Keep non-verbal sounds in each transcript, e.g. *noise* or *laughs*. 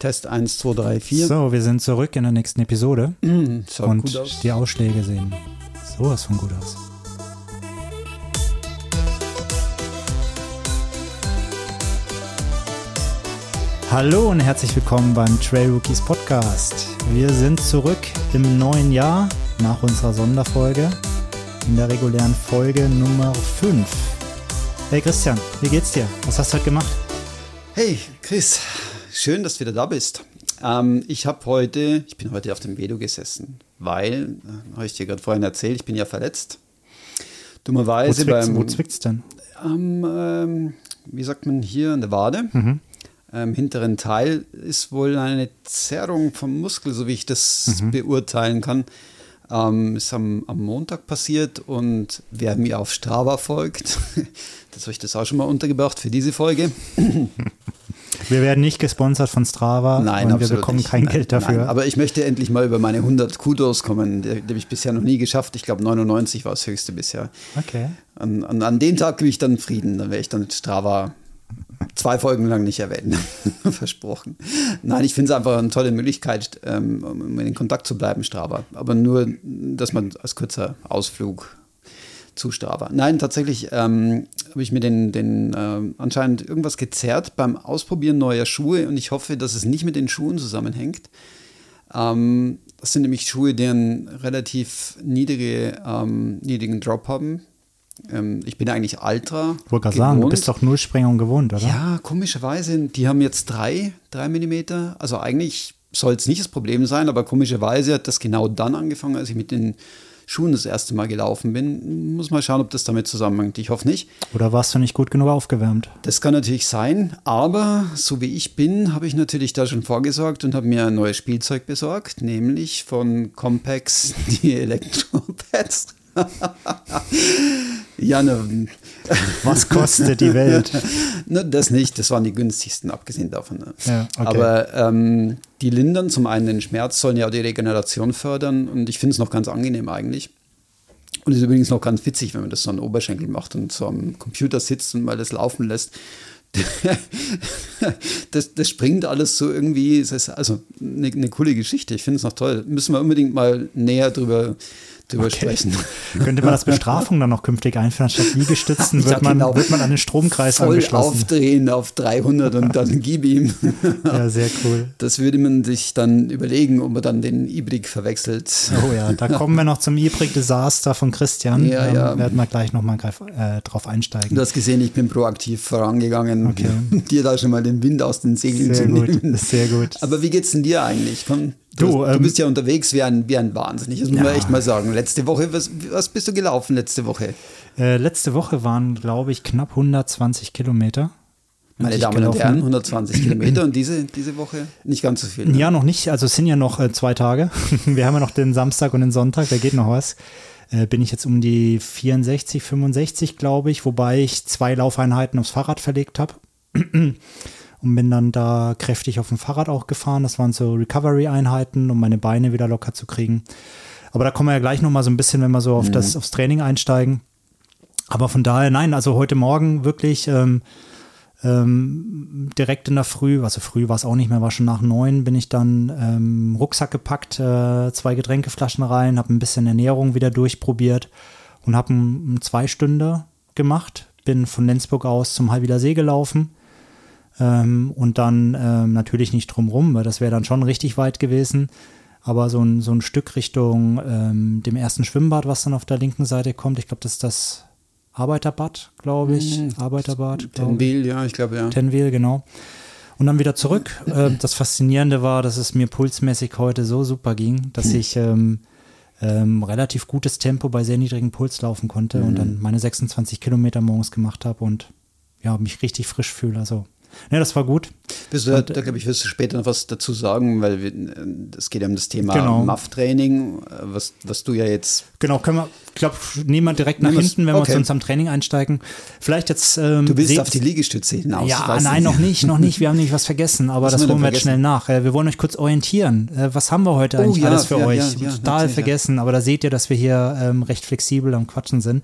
Test 1, 2, 3, 4. So, wir sind zurück in der nächsten Episode. Mm, und gut aus. die Ausschläge sehen sowas von gut aus. Hallo und herzlich willkommen beim Trail Rookies Podcast. Wir sind zurück im neuen Jahr nach unserer Sonderfolge in der regulären Folge Nummer 5. Hey Christian, wie geht's dir? Was hast du heute gemacht? Hey, Chris, schön, dass du wieder da bist. Ähm, ich habe heute, ich bin heute auf dem Vedo gesessen, weil, äh, habe ich dir gerade vorhin erzählt, ich bin ja verletzt. Wo Dummerweise zwickt's, beim, wo zwickt's denn? am, ähm, wie sagt man hier, an der Wade. Mhm. Im hinteren Teil ist wohl eine Zerrung vom Muskel, so wie ich das beurteilen kann. Ähm, ist am, am Montag passiert und wer mir auf Strava folgt, *laughs* das habe ich das auch schon mal untergebracht für diese Folge. *laughs* Wir werden nicht gesponsert von Strava Nein, und wir bekommen nicht. kein Nein, Geld dafür. Nein, aber ich möchte endlich mal über meine 100 Kudos kommen. Die, die habe ich bisher noch nie geschafft. Ich glaube, 99 war das höchste bisher. okay. An, an, an dem Tag gebe ich dann Frieden. Dann werde ich dann Strava zwei Folgen lang nicht erwähnen. *laughs* Versprochen. Nein, ich finde es einfach eine tolle Möglichkeit, ähm, um in Kontakt zu bleiben, Strava. Aber nur, dass man als kurzer Ausflug zu Strava. Nein, tatsächlich ähm, habe ich mir den, den ähm, anscheinend irgendwas gezerrt beim Ausprobieren neuer Schuhe und ich hoffe, dass es nicht mit den Schuhen zusammenhängt. Ähm, das sind nämlich Schuhe, die einen relativ niedrige, ähm, niedrigen Drop haben. Ähm, ich bin eigentlich Ultra. Ich wollte gerade sagen, du bist doch Nullsprengung gewohnt, oder? Ja, komischerweise, die haben jetzt drei, drei Millimeter. Also eigentlich soll es nicht das Problem sein, aber komischerweise hat das genau dann angefangen, als ich mit den Schuhen das erste Mal gelaufen bin. Muss mal schauen, ob das damit zusammenhängt. Ich hoffe nicht. Oder warst du nicht gut genug aufgewärmt? Das kann natürlich sein, aber so wie ich bin, habe ich natürlich da schon vorgesorgt und habe mir ein neues Spielzeug besorgt, nämlich von Compex die *laughs* Elektropads. *laughs* ja, ne, Was kostet die Welt? *laughs* ne, das nicht, das waren die günstigsten, abgesehen davon. Ne. Ja, okay. Aber ähm, die lindern zum einen den Schmerz, sollen ja auch die Regeneration fördern und ich finde es noch ganz angenehm eigentlich. Und ist übrigens noch ganz witzig, wenn man das so an Oberschenkel macht und so am Computer sitzt und mal das laufen lässt. *laughs* Das, das springt alles so irgendwie, also eine, eine coole Geschichte. Ich finde es noch toll. Müssen wir unbedingt mal näher drüber, drüber Okay. sprechen. *laughs* Könnte man das Bestrafung dann noch künftig einführen? Statt Liegestützen wird, man, genau. wird man an den Stromkreis Voll angeschlossen. aufdrehen auf 300 und dann gib ihm. *laughs* Ja, sehr cool. Das würde man sich dann überlegen, ob man dann den Ibrik verwechselt. Oh ja, da *laughs* kommen wir noch zum Ibrik-Desaster von Christian. Ja, Ähm, ja. Werden wir gleich nochmal äh, drauf einsteigen. Du hast gesehen, ich bin proaktiv vorangegangen, Okay. dir da schon mal den Wind aus den Segeln Sehr zu gut, nehmen. sehr gut. Aber wie geht's denn dir eigentlich? Komm, du, Du, hast- du ähm, bist ja unterwegs wie ein, wie ein Wahnsinnig. Das muss man Ja. echt mal sagen. Letzte Woche, was, was bist du gelaufen letzte Woche? Äh, letzte Woche waren, glaube ich, knapp 120 Kilometer. Meine Damen und gelaufen Herren, bin. 120 Kilometer und diese, diese Woche nicht ganz so viel. ne? Ja, noch nicht. Also es sind ja noch äh, zwei Tage. *laughs* Wir haben ja noch den Samstag und den Sonntag, da geht noch was. Äh, bin ich jetzt um die 64, 65, glaube ich, wobei ich zwei Laufeinheiten aufs Fahrrad verlegt habe. *clears throat* Und bin dann da kräftig auf dem Fahrrad auch gefahren. Das waren so Recovery-Einheiten, um meine Beine wieder locker zu kriegen. Aber da kommen wir ja gleich noch mal so ein bisschen, wenn wir so auf das, aufs Training einsteigen. Aber von daher, nein, also heute Morgen wirklich ähm, ähm, direkt in der Früh, also früh war es auch nicht mehr, war schon nach neun, bin ich dann ähm, Rucksack gepackt, äh, zwei Getränkeflaschen rein, habe ein bisschen Ernährung wieder durchprobiert und habe zwei Stunden gemacht. Bin von Lenzburg aus zum Halbiler See gelaufen ähm, und dann ähm, natürlich nicht drumrum, weil das wäre dann schon richtig weit gewesen. Aber so ein, so ein Stück Richtung ähm, dem ersten Schwimmbad, was dann auf der linken Seite kommt, ich glaube, das ist das Arbeiterbad, glaube ich. Mhm. Arbeiterbad. Tenwil, ja, ich glaube ja. Tenwil, genau. Und dann wieder zurück. *clears throat* Ähm, das Faszinierende war, dass es mir pulsmäßig heute so super ging, dass ich ähm, ähm, relativ gutes Tempo bei sehr niedrigem Puls laufen konnte und dann meine 26 Kilometer morgens gemacht habe und ja, mich richtig frisch fühle. Also, ne, das war gut. Du, da glaube ich, wirst du später noch was dazu sagen, weil wir- es geht ja um das Thema Genau. MAF-Training, äh, was, was du ja jetzt Genau, können wir, ich glaube, nehmen wir direkt nach hinten, wenn wir okay. zu unserem Training einsteigen. Vielleicht jetzt. Ähm, Du willst auf die Liegestütze hinaus. Ja, nein, noch nicht, noch nicht. *laughs* Wir haben nämlich was vergessen, aber Was das wir holen wir jetzt schnell nach. Äh, Wir wollen euch kurz orientieren. Äh, Was haben wir heute Oh, eigentlich ja, alles für ja, euch? ja, ja, Total ja. vergessen, aber da seht ihr, dass wir hier ähm, recht flexibel am Quatschen sind.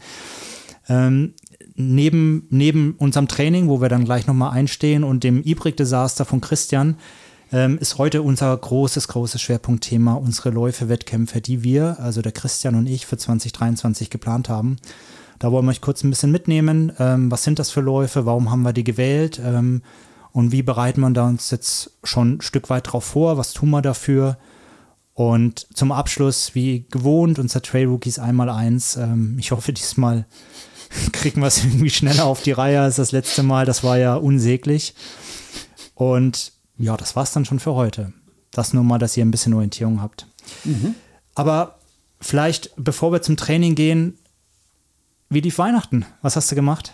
Ähm, neben, neben unserem Training, wo wir dann gleich nochmal einstehen und dem Ibrik-Desaster von Christian, ähm, ist heute unser großes, großes Schwerpunktthema, unsere Läufe, Wettkämpfe, die wir, also der Christian und ich, für 2023 geplant haben. Da wollen wir euch kurz ein bisschen mitnehmen. Ähm, was sind das für Läufe? Warum haben wir die gewählt? Ähm, und wie bereiten wir uns jetzt schon ein Stück weit drauf vor? Was tun wir dafür? Und zum Abschluss, wie gewohnt, unser Trail Rookies einmal eins. Ähm, ich hoffe, diesmal *laughs* kriegen wir es irgendwie schneller auf die Reihe als das letzte Mal. Das war ja unsäglich. Und ja, das war es dann schon für heute. Das nur mal, dass ihr ein bisschen Orientierung habt. Mhm. Aber vielleicht, bevor wir zum Training gehen, wie lief Weihnachten? Was hast du gemacht?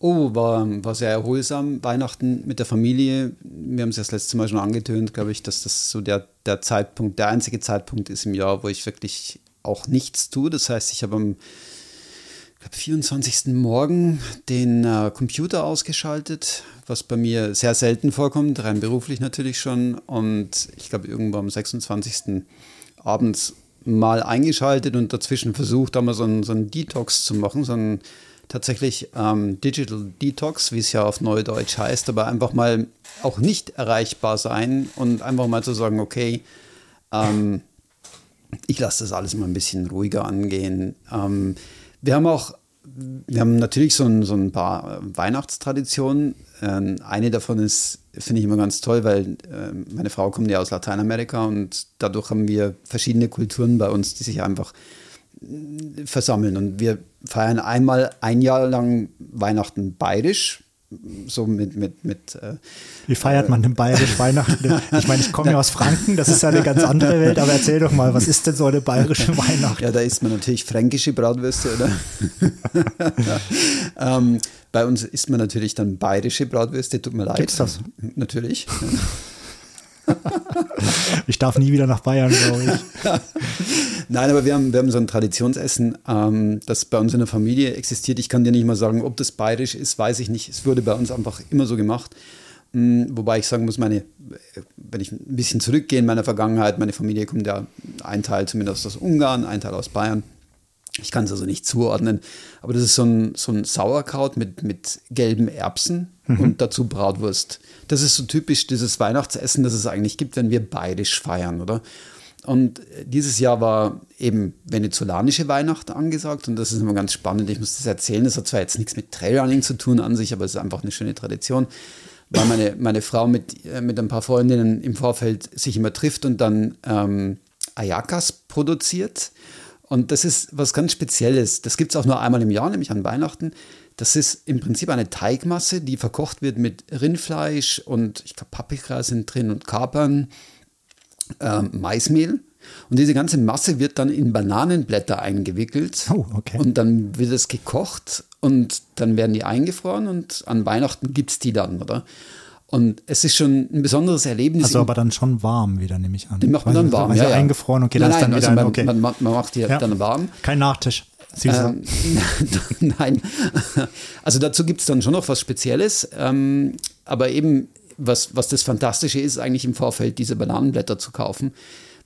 Oh, war, war sehr erholsam. Weihnachten mit der Familie. Wir haben es ja das letzte Mal schon angetönt, glaube ich, dass das so der, der Zeitpunkt, der einzige Zeitpunkt ist im Jahr, wo ich wirklich auch nichts tue. Das heißt, ich habe am glaub, 24. Morgen den äh, Computer ausgeschaltet, was bei mir sehr selten vorkommt, rein beruflich natürlich schon. Und ich glaube, irgendwann am 26. abends mal eingeschaltet und dazwischen versucht, da mal so einen, so Detox zu machen, so einen tatsächlich ähm, Digital Detox, wie es ja auf Neudeutsch heißt, aber einfach mal auch nicht erreichbar sein und einfach mal zu sagen, okay, ähm, ich lasse das alles mal ein bisschen ruhiger angehen. Ähm, wir haben auch, wir haben natürlich so ein, so ein paar Weihnachtstraditionen. Ähm, eine davon ist, finde ich immer ganz toll, weil äh, meine Frau kommt ja aus Lateinamerika und dadurch haben wir verschiedene Kulturen bei uns, die sich einfach versammeln. Und wir feiern einmal ein Jahr lang Weihnachten bayerisch. So mit, mit, mit. Äh, Wie feiert man denn bayerisch Weihnachten? *laughs* Ich meine, ich komme ja aus Franken, das ist ja eine ganz andere Welt, aber erzähl doch mal, was ist denn so eine bayerische Weihnacht? Ja, da isst man natürlich fränkische Bratwürste, oder? *laughs* ähm, bei uns isst man natürlich dann bayerische Bratwürste, tut mir leid. Gibt's das? Natürlich. ich darf nie wieder nach Bayern, glaube ich. *laughs* Nein, aber wir haben, wir haben so ein Traditionsessen, ähm, das bei uns in der Familie existiert. Ich kann dir nicht mal sagen, ob das bayerisch ist, weiß ich nicht. Es wurde bei uns einfach immer so gemacht. Mhm, wobei ich sagen muss, meine, wenn ich ein bisschen zurückgehe in meiner Vergangenheit, meine Familie kommt ja ein Teil zumindest aus Ungarn, ein Teil aus Bayern. Ich kann es also nicht zuordnen, aber das ist so ein, so ein Sauerkraut mit, mit gelben Erbsen mhm. und dazu Bratwurst. Das ist so typisch dieses Weihnachtsessen, das es eigentlich gibt, wenn wir bayerisch feiern, oder? Und dieses Jahr war eben venezolanische Weihnacht angesagt und das ist immer ganz spannend. Ich muss das erzählen. Das hat zwar jetzt nichts mit Trailrunning zu tun an sich, aber es ist einfach eine schöne Tradition, weil meine, meine Frau mit, äh, mit ein paar Freundinnen im Vorfeld sich immer trifft und dann ähm, Ayakas produziert. Und das ist was ganz Spezielles. Das gibt es auch nur einmal im Jahr, nämlich an Weihnachten. Das ist im Prinzip eine Teigmasse, die verkocht wird mit Rindfleisch und ich glaube Paprika sind drin und Kapern äh, Maismehl. Und diese ganze Masse wird dann in Bananenblätter eingewickelt. Oh, okay. Und dann wird es gekocht und dann werden die eingefroren und an Weihnachten gibt es die dann, oder? Und es ist schon ein besonderes Erlebnis. Also aber dann schon warm wieder, nehme ich an. Die macht man dann warm, also ja, ja. eingefroren, okay, nein, nein, dann also wieder, man, okay. man, man, macht die ja. dann warm. Kein Nachtisch. Ähm, *laughs* nein, *laughs* also dazu gibt es dann schon noch was Spezielles, ähm, aber eben was, was das Fantastische ist, eigentlich im Vorfeld diese Bananenblätter zu kaufen.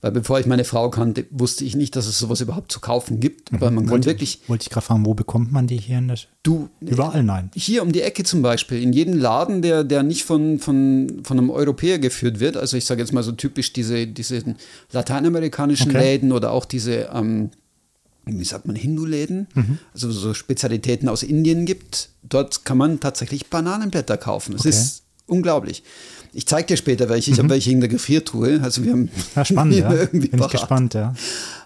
Weil bevor ich meine Frau kannte, wusste ich nicht, dass es sowas überhaupt zu kaufen gibt. Aber man wollte, wirklich. Wollte ich gerade fragen, wo bekommt man die hier in der Du. Überall nein. Hier um die Ecke zum Beispiel. In jedem Laden, der, der nicht von, von, von einem Europäer geführt wird. Also ich sage jetzt mal so typisch diese, diese lateinamerikanischen okay. Läden oder auch diese. Ähm, wie sagt man, Hindu-Läden, mhm. also so Spezialitäten aus Indien gibt. Dort kann man tatsächlich Bananenblätter kaufen. Es okay. ist unglaublich. Ich zeige dir später welche. Ich mhm. habe welche in der Gefriertruhe. Also wir haben ja, spannend, *laughs* ja. irgendwie Bin ich gespannt, ja.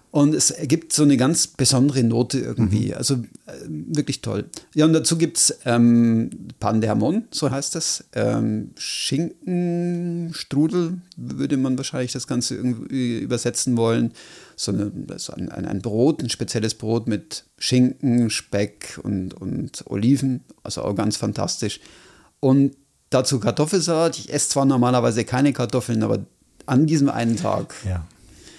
Und es ergibt so eine ganz besondere Note irgendwie. Mhm. Also äh, wirklich toll. Ja, und dazu gibt es ähm, Pandermon, so heißt das. Ähm, Schinkenstrudel würde man wahrscheinlich das Ganze irgendwie übersetzen wollen. So, eine, so ein, ein, ein, Brot, ein spezielles Brot mit Schinken, Speck und, und Oliven. Also auch ganz fantastisch. Und Dazu Kartoffelsalat. Ich esse zwar normalerweise keine Kartoffeln, aber an diesem einen Tag. Ja.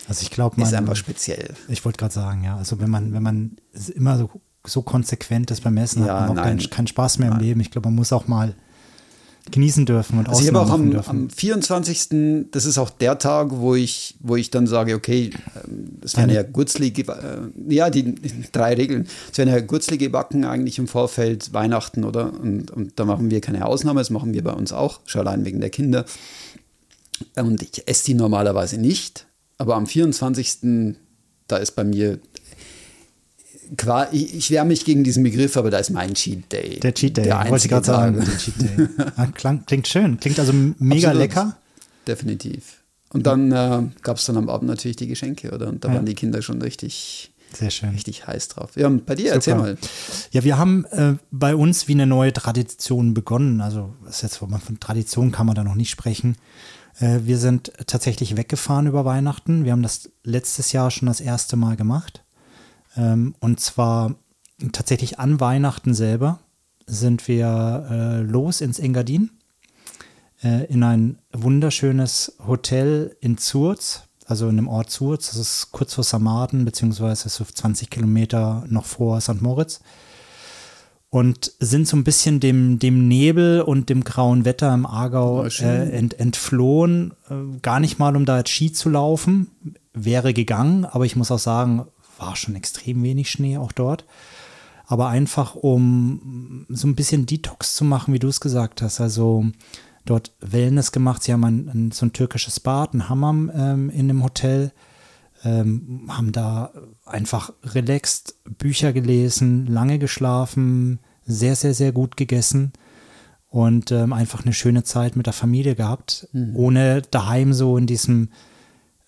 Also ich glaube, ist einfach speziell. Ich wollte gerade sagen, ja. Also wenn man, wenn man immer so, so konsequent ist beim Essen, ja, hat man auch keinen, keinen Spaß mehr nein. im Leben. Ich glaube, man muss auch mal genießen dürfen und also ich habe auch am, am, 24. Das ist auch der Tag, wo ich, wo ich dann sage, okay, es ähm, werden ja Gurzli, äh, ja, die drei Regeln. Es werden ja Gurzli gebacken eigentlich im Vorfeld Weihnachten, oder? Und, und da machen wir keine Ausnahme, das machen wir bei uns auch, schon allein wegen der Kinder. Und ich esse die normalerweise nicht. Aber am 24. da ist bei mir ich, ich wehre mich gegen diesen Begriff, aber da ist mein Cheat Day. Der Cheat Day, der wollte ich gerade sagen. Der Cheat Day. Ja, *laughs* klang, klingt schön, klingt also mega Absolut. lecker. Definitiv. Und dann äh, gab es dann am Abend natürlich die Geschenke, oder? Und da ja. waren die Kinder schon richtig, Sehr schön. richtig heiß drauf. Ja, bei dir, Super. erzähl mal. Ja, wir haben äh, bei uns wie eine neue Tradition begonnen. Also, was jetzt, von Tradition kann man da noch nicht sprechen. Äh, wir sind tatsächlich weggefahren über Weihnachten. Wir haben das letztes Jahr schon das erste Mal gemacht. Ähm, und zwar tatsächlich an Weihnachten selber sind wir äh, los ins Engadin äh, in ein wunderschönes Hotel in Zurz, also in dem Ort Zurz. Das ist kurz vor Samaden, beziehungsweise so 20 Kilometer noch vor St. Moritz. Und sind so ein bisschen dem, dem Nebel und dem grauen Wetter im Aargau äh, ent, entflohen. Äh, gar nicht mal, um da jetzt Ski zu laufen. Wäre gegangen, aber ich muss auch sagen, war schon extrem wenig Schnee auch dort. Aber einfach, um so ein bisschen Detox zu machen, wie du es gesagt hast. Also dort Wellness gemacht. Sie haben ein, ein so ein türkisches Bad, ein Hammam ähm, in dem Hotel. Ähm, haben da einfach relaxed Bücher gelesen, lange geschlafen, sehr, sehr, sehr gut gegessen und ähm, einfach eine schöne Zeit mit der Familie gehabt, mhm. ohne daheim so in diesem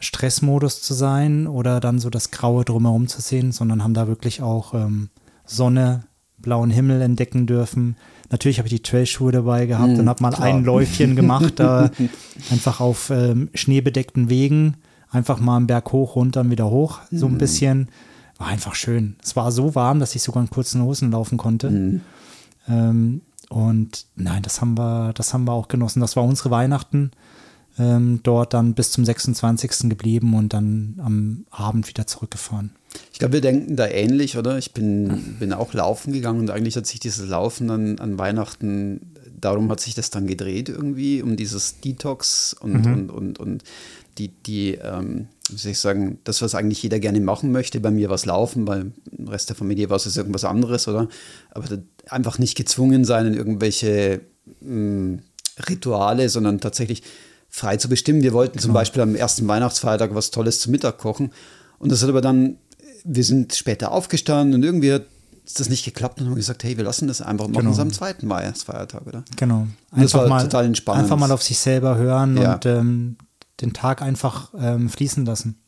Stressmodus zu sein oder dann so das Graue drumherum zu sehen, sondern haben da wirklich auch ähm, Sonne, blauen Himmel entdecken dürfen. Natürlich habe ich die Trailschuhe dabei gehabt mm, und habe mal klar. ein Läufchen gemacht, äh, *laughs* einfach auf ähm, schneebedeckten Wegen, einfach mal einen Berg hoch, runter und wieder hoch, so ein mm. bisschen. War einfach schön. Es war so warm, dass ich sogar in kurzen Hosen laufen konnte. Mm. Ähm, und nein, das haben wir, das haben wir auch genossen. Das war unsere Weihnachten ähm, dort dann bis zum 26. geblieben und dann am Abend wieder zurückgefahren. Ich glaube, wir denken da ähnlich, oder? Ich bin, bin auch laufen gegangen und eigentlich hat sich dieses Laufen dann an Weihnachten, darum hat sich das dann gedreht irgendwie, um dieses Detox und, mhm. und, und, und die, die ähm, wie soll ich sagen, das, was eigentlich jeder gerne machen möchte, bei mir was laufen, beim Rest der Familie war es irgendwas anderes, oder? Aber einfach nicht gezwungen sein in irgendwelche mh, mm, Rituale, sondern tatsächlich frei zu bestimmen. Wir wollten genau. zum Beispiel am ersten Weihnachtsfeiertag was Tolles zum Mittag kochen. Und das hat aber dann, wir sind später aufgestanden und irgendwie hat das nicht geklappt und haben gesagt, hey, wir lassen das einfach und machen genau. es am zweiten Weihnachtsfeiertag, oder? Genau. Einfach das war mal, total entspannt. Einfach mal auf sich selber hören ja. und ähm, den Tag einfach ähm, fließen lassen.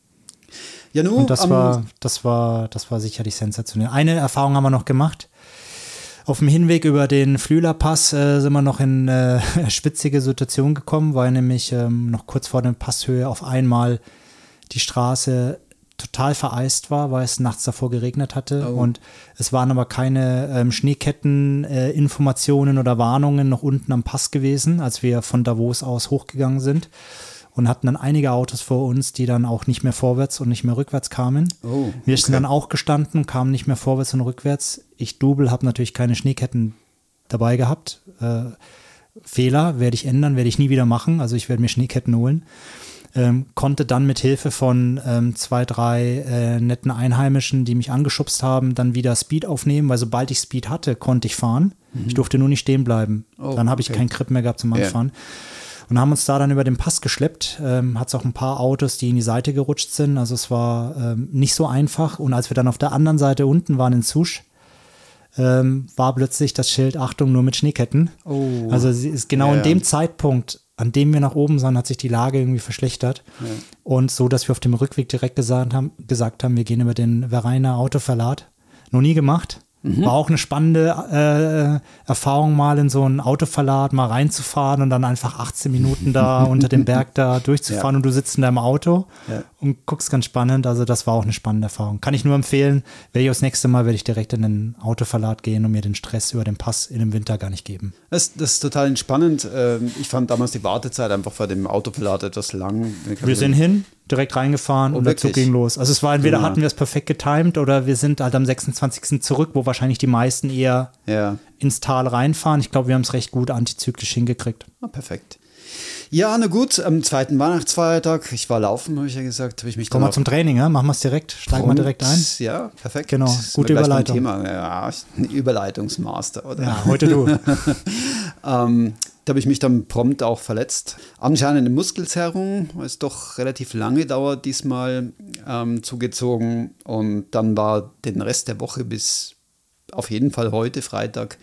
Ja, nur, und das war, das war, das war sicherlich sensationell. Eine Erfahrung haben wir noch gemacht. Auf dem Hinweg über den Flühlerpass äh, sind wir noch in äh, *laughs* spitzige Situation gekommen, weil nämlich ähm, noch kurz vor der Passhöhe auf einmal die Straße total vereist war, weil es nachts davor geregnet hatte. Oh. Und es waren aber keine ähm, Schneeketten-Informationen äh, oder Warnungen noch unten am Pass gewesen, als wir von Davos aus hochgegangen sind und hatten dann einige Autos vor uns, die dann auch nicht mehr vorwärts und nicht mehr rückwärts kamen. Oh, okay. Wir sind dann auch gestanden, kamen nicht mehr vorwärts und rückwärts. Ich Double habe natürlich keine Schneeketten dabei gehabt. Äh, Fehler werde ich ändern, werde ich nie wieder machen. Also ich werde mir Schneeketten holen. Ähm, konnte dann mit Hilfe von ähm, zwei, drei äh, netten Einheimischen, die mich angeschubst haben, dann wieder Speed aufnehmen, weil sobald ich Speed hatte, konnte ich fahren. Mhm. Ich durfte nur nicht stehen bleiben. Oh, dann habe ich okay. keinen Grip mehr gehabt zum Anfahren. Yeah und haben uns da dann über den Pass geschleppt. Ähm, Hat es auch ein paar Autos, die in die Seite gerutscht sind. Also es war ähm, nicht so einfach. Und als wir dann auf der anderen Seite unten waren in Susch, ähm, war plötzlich das Schild Achtung nur mit Schneeketten. Oh. Also ist genau ja, in dem Zeitpunkt, an dem wir nach oben sahen, hat sich die Lage irgendwie verschlechtert. Ja. Und so, dass wir auf dem Rückweg direkt gesagt haben, gesagt haben wir gehen über den Vereiner Autoverlad. Noch nie gemacht. Mhm. War auch eine spannende äh, Erfahrung, mal in so einen Autoverlad mal reinzufahren und dann einfach 18 Minuten da *laughs* unter dem Berg da durchzufahren ja. und du sitzt in deinem Auto ja. und guckst ganz spannend. Also das war auch eine spannende Erfahrung. Kann ich nur empfehlen, werde ich das nächste Mal werde ich direkt in den Autoverlad gehen und mir den Stress über den Pass in dem Winter gar nicht geben. Das, das ist total entspannend. Ähm, ich fand damals die Wartezeit einfach vor dem Autoverlad etwas lang. Wir sind hin, direkt reingefahren oh, und der Zug ging los. Also es war entweder ja. hatten wir es perfekt getimed oder wir sind halt am 26. zurück, wo wahrscheinlich die meisten eher ja. ins Tal reinfahren. Ich glaube, wir haben es recht gut antizyklisch hingekriegt. Oh, perfekt. Ja, na gut, am zweiten Weihnachtsfeiertag, ich war laufen, habe ich ja gesagt, habe ich mich Kommen wir zum Training, ja? Machen wir es direkt, steigen wir direkt ein. Ja, perfekt. Genau, gute Überleitung. Thema. Ja, *laughs* Überleitungsmaster, oder? Ja, heute du. *laughs* ähm, Da habe ich mich dann prompt auch verletzt. Anscheinend eine Muskelzerrung, es doch relativ lange dauert, diesmal ähm, zugezogen. Und dann war den Rest der Woche bis auf jeden Fall heute, Freitag,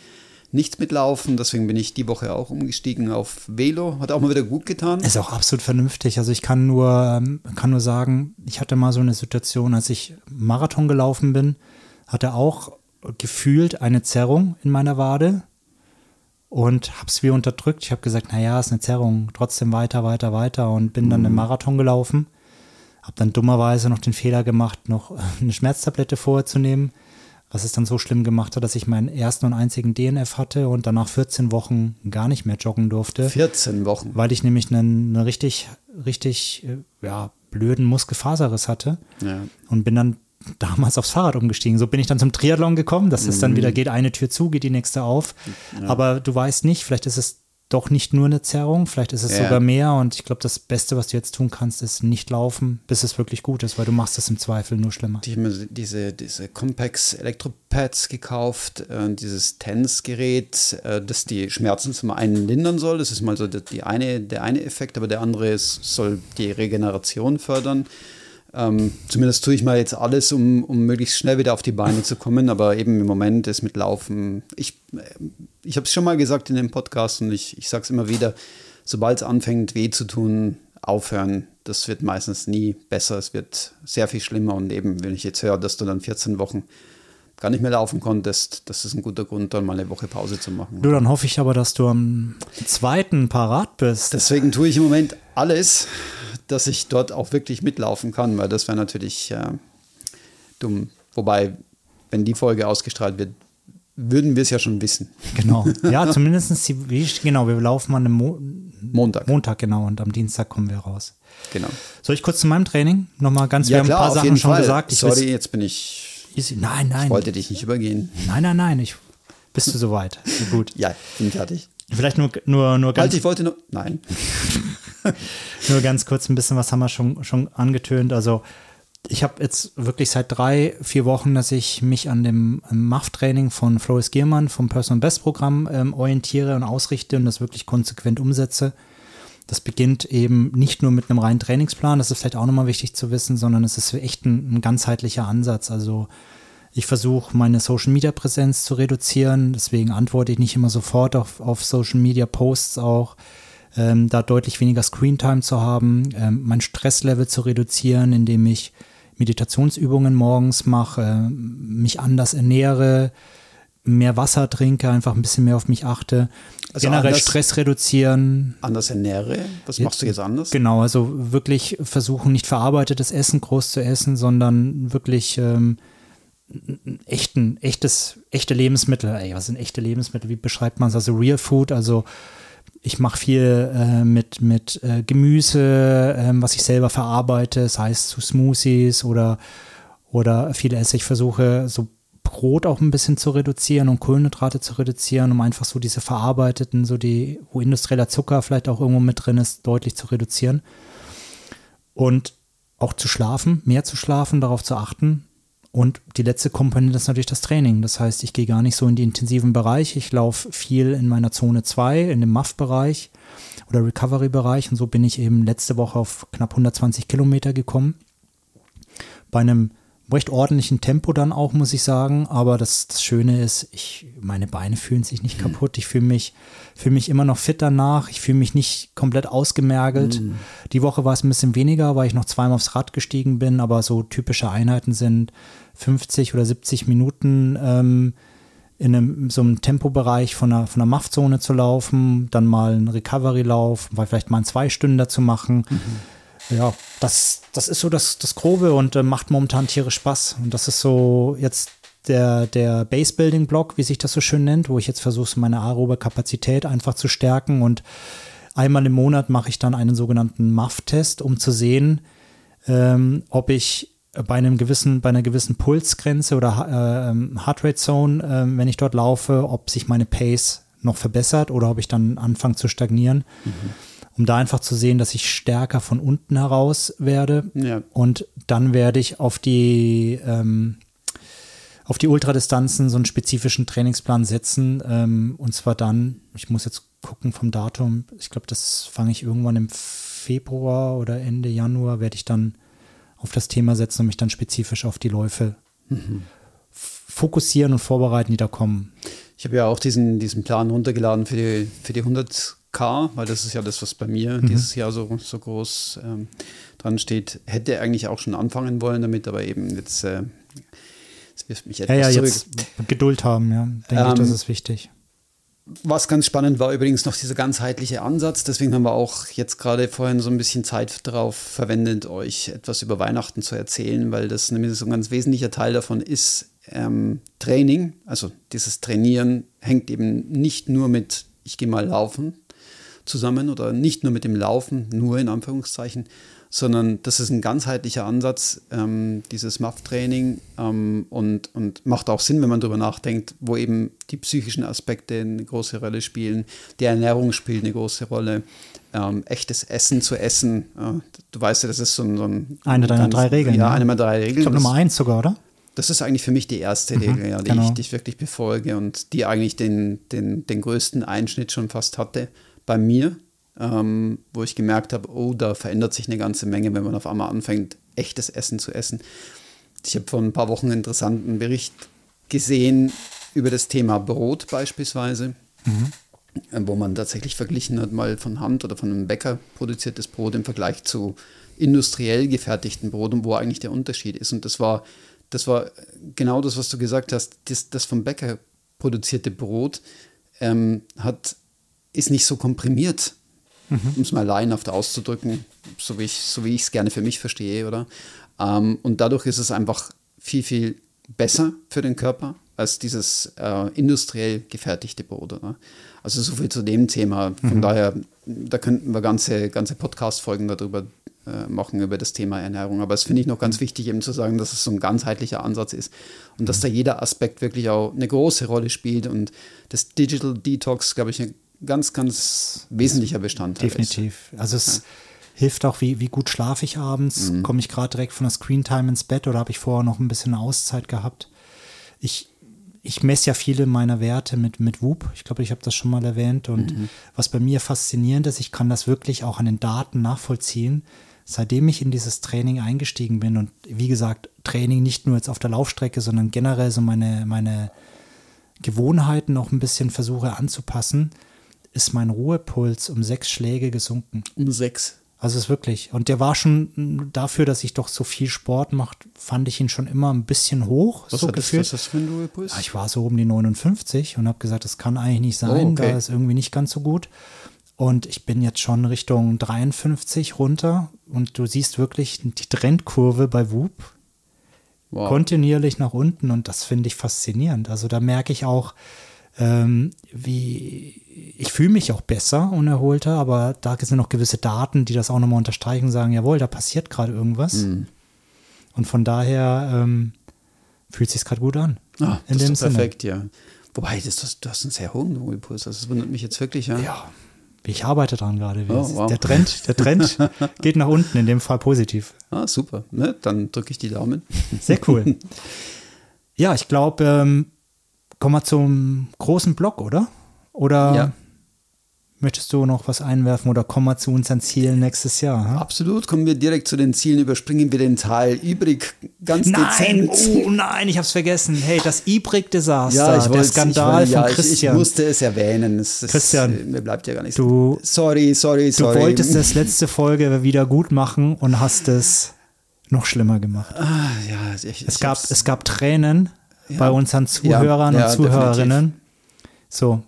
nichts mitlaufen. Deswegen bin ich die Woche auch umgestiegen auf Velo. Hat auch mal wieder gut getan. Ist auch absolut vernünftig. Also ich kann nur, ähm, kann nur sagen, ich hatte mal so eine Situation, als ich Marathon gelaufen bin, hatte auch gefühlt eine Zerrung in meiner Wade und habe es wie unterdrückt. Ich habe gesagt, naja, ist eine Zerrung, trotzdem weiter, weiter, weiter und bin dann mhm. im Marathon gelaufen. Habe dann dummerweise noch den Fehler gemacht, noch *laughs* eine Schmerztablette vorzunehmen was es dann so schlimm gemacht hat, dass ich meinen ersten und einzigen DNF hatte und danach 14 Wochen gar nicht mehr joggen durfte. 14 Wochen. Weil ich nämlich einen, einen richtig, richtig, äh, ja, blöden Muskelfaserriss hatte. Ja. Und bin dann damals aufs Fahrrad umgestiegen. So bin ich dann zum Triathlon gekommen. Das ist dann mhm. wieder, geht eine Tür zu, geht die nächste auf. Ja. Aber du weißt nicht, vielleicht ist es doch nicht nur eine Zerrung, vielleicht ist es ja. sogar mehr. Und ich glaube, das Beste, was du jetzt tun kannst, ist nicht laufen, bis es wirklich gut ist, weil du machst es im Zweifel nur schlimmer. Ich habe mir diese, diese Compax Elektropads gekauft, äh, dieses TENS-Gerät, äh, das die Schmerzen zum einen lindern soll. Das ist mal so die eine, der eine Effekt, aber der andere ist, soll die Regeneration fördern. Ähm, zumindest tue ich mal jetzt alles, um, um möglichst schnell wieder auf die Beine zu kommen, aber eben im Moment ist mit Laufen, ich, ich habe es schon mal gesagt in dem Podcast und ich, ich sage es immer wieder, sobald es anfängt weh zu tun, aufhören, das wird meistens nie besser, es wird sehr viel schlimmer und eben, wenn ich jetzt höre, dass du dann 14 Wochen gar nicht mehr laufen konntest, das ist ein guter Grund, dann mal eine Woche Pause zu machen. Du, dann hoffe ich aber, dass du am zweiten parat bist. Deswegen tue ich im Moment alles, dass ich dort auch wirklich mitlaufen kann, weil das wäre natürlich äh, dumm. Wobei, wenn die Folge ausgestrahlt wird, würden wir es ja schon wissen. Genau. *laughs* Ja, zumindest die, genau, wir laufen an einem Mo Montag. Montag, genau, und am Dienstag kommen wir raus. Genau. Soll ich kurz zu meinem Training nochmal ganz, ja, wir klar, haben ein paar Sachen schon Fall. gesagt. Ich Sorry, jetzt bin ich. Easy. Nein, nein. Ich wollte dich nicht übergehen. Nein, nein, nein. Ich, bist du soweit? Gut. *laughs* ja, bin fertig. Vielleicht nur, nur, nur ganz. Halt, ich wollte nur. Nein. *laughs* Nur ganz kurz ein bisschen, was haben wir schon, schon angetönt. Also ich habe jetzt wirklich seit drei, vier Wochen, dass ich mich an dem MAF-Training von Floris Giermann vom Personal Best Programm ähm, orientiere und ausrichte und das wirklich konsequent umsetze. Das beginnt eben nicht nur mit einem reinen Trainingsplan, das ist vielleicht auch nochmal wichtig zu wissen, sondern es ist echt ein, ein ganzheitlicher Ansatz. Also ich versuche meine Social Media Präsenz zu reduzieren, deswegen antworte ich nicht immer sofort auf, auf Social Media Posts auch ähm, da deutlich weniger Screentime zu haben, ähm, mein Stresslevel zu reduzieren, indem ich Meditationsübungen morgens mache, äh, mich anders ernähre, mehr Wasser trinke, einfach ein bisschen mehr auf mich achte. Also generell anders, Stress reduzieren. Anders ernähre? Was machst du jetzt anders? Genau, also wirklich versuchen, nicht verarbeitetes Essen groß zu essen, sondern wirklich ähm, echten, echtes, echte Lebensmittel. Ey, was sind echte Lebensmittel? Wie beschreibt man es? Also Real Food, also ich mache viel äh, mit, mit äh, Gemüse, äh, was ich selber verarbeite, sei es zu Smoothies oder, oder viel esse. Ich versuche so Brot auch ein bisschen zu reduzieren und Kohlenhydrate zu reduzieren, um einfach so diese verarbeiteten, so die, wo industrieller Zucker vielleicht auch irgendwo mit drin ist, deutlich zu reduzieren. Und auch zu schlafen, mehr zu schlafen, darauf zu achten, und die letzte Komponente ist natürlich das Training. Das heißt, ich gehe gar nicht so in die intensiven Bereiche. Ich laufe viel in meiner Zone 2, in dem MAF-Bereich oder Recovery-Bereich. Und so bin ich eben letzte Woche auf knapp 120 Kilometer gekommen. Bei einem recht ordentlichen Tempo dann auch, muss ich sagen. Aber das, das Schöne ist, ich, meine Beine fühlen sich nicht mhm. kaputt. Ich fühle mich, fühle mich immer noch fit danach. Ich fühle mich nicht komplett ausgemergelt. Mhm. Die Woche war es ein bisschen weniger, weil ich noch zweimal aufs Rad gestiegen bin. Aber so typische Einheiten sind 50 oder 70 Minuten ähm, in einem, so einem Tempobereich von einer, von einer MAF-Zone zu laufen, dann mal einen Recovery-Lauf, vielleicht mal einen Zwei-Stunden zu machen. Mhm ja, das, das ist so das, das Grobe und äh, macht momentan Tiere Spaß. Und das ist so jetzt der, der Base-Building-Block, wie sich das so schön nennt, wo ich jetzt versuche, meine aerobe Kapazität einfach zu stärken. Und einmal im Monat mache ich dann einen sogenannten MAF-Test, um zu sehen, ähm, ob ich bei einem gewissen, bei einer gewissen Pulsgrenze oder äh, Heartrate Zone, äh, wenn ich dort laufe, ob sich meine Pace noch verbessert oder ob ich dann anfange zu stagnieren. Mhm um da einfach zu sehen, dass ich stärker von unten heraus werde. Ja. Und dann werde ich auf die, ähm, auf die Ultradistanzen so einen spezifischen Trainingsplan setzen. Ähm, und zwar dann, ich muss jetzt gucken vom Datum, ich glaube, das fange ich irgendwann im Februar oder Ende Januar, werde ich dann auf das Thema setzen und mich dann spezifisch auf die Läufe mhm. fokussieren und vorbereiten, die da kommen. Ich habe ja auch diesen, diesen Plan runtergeladen für die, für die 100k, weil das ist ja das, was bei mir mhm. dieses Jahr so, so groß ähm, dran steht. Hätte eigentlich auch schon anfangen wollen damit, aber eben jetzt, äh, jetzt wirft mich etwas ja, ja, zurück. Jetzt Geduld haben, ja, denke ähm, ich, das ist wichtig. Was ganz spannend war übrigens noch dieser ganzheitliche Ansatz. Deswegen haben wir auch jetzt gerade vorhin so ein bisschen Zeit darauf verwendet, euch etwas über Weihnachten zu erzählen, weil das nämlich so ein ganz wesentlicher Teil davon ist. Ähm, Training, also dieses Trainieren hängt eben nicht nur mit, ich gehe mal laufen zusammen oder nicht nur mit dem Laufen, nur in Anführungszeichen, sondern das ist ein ganzheitlicher Ansatz, ähm, dieses MAF-Training ähm, und, und macht auch Sinn, wenn man darüber nachdenkt, wo eben die psychischen Aspekte eine große Rolle spielen, die Ernährung spielt eine große Rolle, ähm, echtes Essen zu essen. Äh, du weißt ja, das ist so ein. So ein eine deiner drei Regeln. Ja, eine meiner drei Regeln. Ich glaube, Nummer eins sogar, oder? Das ist eigentlich für mich die erste mhm, Regel, ja, die, genau. ich, die ich wirklich befolge und die eigentlich den, den, den größten Einschnitt schon fast hatte bei mir ähm, wo ich gemerkt habe, oh, da verändert sich eine ganze Menge, wenn man auf einmal anfängt, echtes Essen zu essen. Ich habe vor ein paar Wochen einen interessanten Bericht gesehen über das Thema Brot beispielsweise, mhm. Wo man tatsächlich verglichen hat, mal von Hand oder von einem Bäcker produziertes Brot im Vergleich zu industriell gefertigten Brot und wo eigentlich der Unterschied ist. Und das war, das war genau das, was du gesagt hast. Das, das vom Bäcker produzierte Brot ähm, hat, ist nicht so komprimiert mhm. um es mal laienhaft auszudrücken, so wie ich es so gerne für mich verstehe, oder? Ähm, und dadurch ist es einfach viel, viel besser für den Körper als dieses äh, industriell gefertigte Brot. Oder? Also so viel zu dem Thema. Von mhm. daher, da könnten wir ganze, ganze Podcast-Folgen darüber äh, machen, über das Thema Ernährung. Aber es finde ich noch ganz wichtig, eben zu sagen, dass es so ein ganzheitlicher Ansatz ist und dass da jeder Aspekt wirklich auch eine große Rolle spielt. Und das Digital Detox, glaube ich, eine ganz, ganz wesentlicher Bestandteil Definitiv. Ist. Also es ja. hilft auch, wie, wie gut schlafe ich abends. Mhm. Komme ich gerade direkt von der Screentime ins Bett oder habe ich vorher noch ein bisschen Auszeit gehabt? Ich, ich messe ja viele meiner Werte mit, mit Whoop. Ich glaube, ich habe das schon mal erwähnt. Und mhm. was bei mir faszinierend ist, ich kann das wirklich auch an den Daten nachvollziehen. Seitdem ich in dieses Training eingestiegen bin und wie gesagt, Training nicht nur jetzt auf der Laufstrecke, sondern generell so meine, meine Gewohnheiten noch ein bisschen versuche anzupassen, ist mein Ruhepuls um sechs Schläge gesunken. Um sechs. Also es ist wirklich. Und der war schon dafür, dass ich doch so viel Sport mache, fand ich ihn schon immer ein bisschen hoch. Was, so hat das, was ist das für ein Ruhepuls? Ja, ich war so um die 59 und habe gesagt, das kann eigentlich nicht sein. Oh, okay. Da ist irgendwie nicht ganz so gut. Und ich bin jetzt schon Richtung 53 runter und du siehst wirklich die Trendkurve bei Whoop wow. kontinuierlich nach unten und das finde ich faszinierend. Also da merke ich auch, ähm, wie ich fühle mich auch besser und erholter, aber da sind noch gewisse Daten, die das auch nochmal unterstreichen sagen, jawohl, da passiert gerade irgendwas. Mhm. Und von daher ähm, fühlt sich gerade gut an. Ah, in das dem ist perfekt, ja. Wobei, das, das, du hast einen sehr hohen Ruhepuls. Das wundert mich jetzt wirklich, ja. Ja, ich arbeite dran gerade. Oh, wow. Der Trend, der Trend *laughs* geht nach unten, in dem Fall positiv. Ah, super. Ne? Dann drücke ich die Daumen. Sehr cool. *laughs* Ja, ich glaube, ähm, Kommen wir zum großen Block, oder? Oder ja. möchtest du noch was einwerfen oder kommen wir zu unseren Zielen nächstes Jahr? Hm? Absolut, kommen wir direkt zu den Zielen, überspringen wir den Teil übrig, ganz nein, dezent. Oh nein, ich hab's vergessen. Hey, das Ibrik-Desaster, ja, der Skandal wollte, ja, von Christian. Ich, ich, musste es erwähnen. Es, Christian, es, mir bleibt ja gar nichts. Du, sorry, sorry, sorry. Du wolltest das *laughs* letzte Folge wieder gut machen und hast es noch schlimmer gemacht. Ah, ja, ich, es, gab, es gab Tränen bei unseren Zuhörern ja, und Zuhörerinnen. Definitiv. So,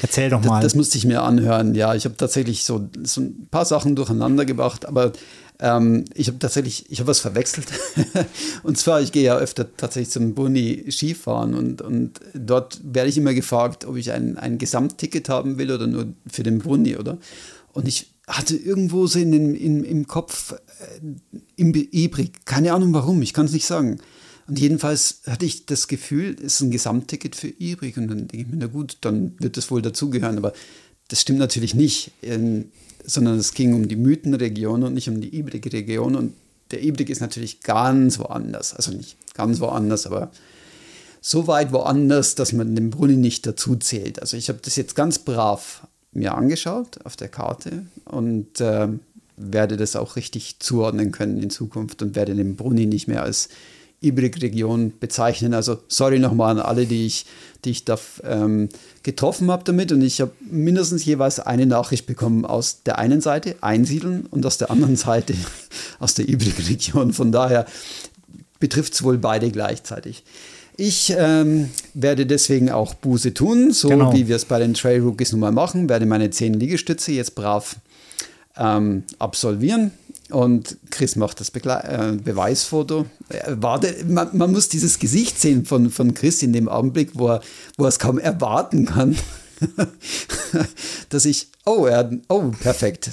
erzähl doch mal. Das, das, musste ich mir anhören. Ja, ich habe tatsächlich so, so ein paar Sachen durcheinander gebracht, aber ähm, ich habe tatsächlich, ich habe was verwechselt. *laughs* und zwar, ich gehe ja öfter tatsächlich zum Buni Skifahren und, und dort werde ich immer gefragt, ob ich ein, ein Gesamtticket haben will oder nur für den Buni, oder? Und ich hatte irgendwo so in in, im Kopf äh, im übrig, keine Ahnung warum, ich kann es nicht sagen. Und jedenfalls hatte ich das Gefühl, es ist ein Gesamtticket für übrig. Und dann denke ich mir, na gut, dann wird das wohl dazugehören. Aber das stimmt natürlich nicht, ähm, sondern es ging um die Mythenregion und nicht um die Ibrik-Region. Und der Ibrik ist natürlich ganz woanders. Also nicht ganz woanders, aber so weit woanders, dass man den Brunnen nicht dazu zählt. Also ich habe das jetzt ganz brav mir angeschaut auf der Karte und äh, werde das auch richtig zuordnen können in Zukunft und werde den Brunni nicht mehr als Ibrik-Region bezeichnen. Also sorry nochmal an alle, die ich, die ich da ähm, getroffen habe damit. Und ich habe mindestens jeweils eine Nachricht bekommen aus der einen Seite, einsiedeln, und aus der anderen *laughs* Seite, aus der Ibrik-Region. Von daher betrifft es wohl beide gleichzeitig. Ich ähm, werde deswegen auch Buße tun, so genau. wie wir es bei den Trail Rookies nun mal machen, werde meine zehn Liegestütze jetzt brav ähm, absolvieren. Und Chris macht das Begle äh, Beweisfoto. Äh, warte, man, man, muss dieses Gesicht sehen von, von Chris in dem Augenblick, wo er, wo er es kaum erwarten kann, *laughs* dass ich, oh, er, oh, perfekt.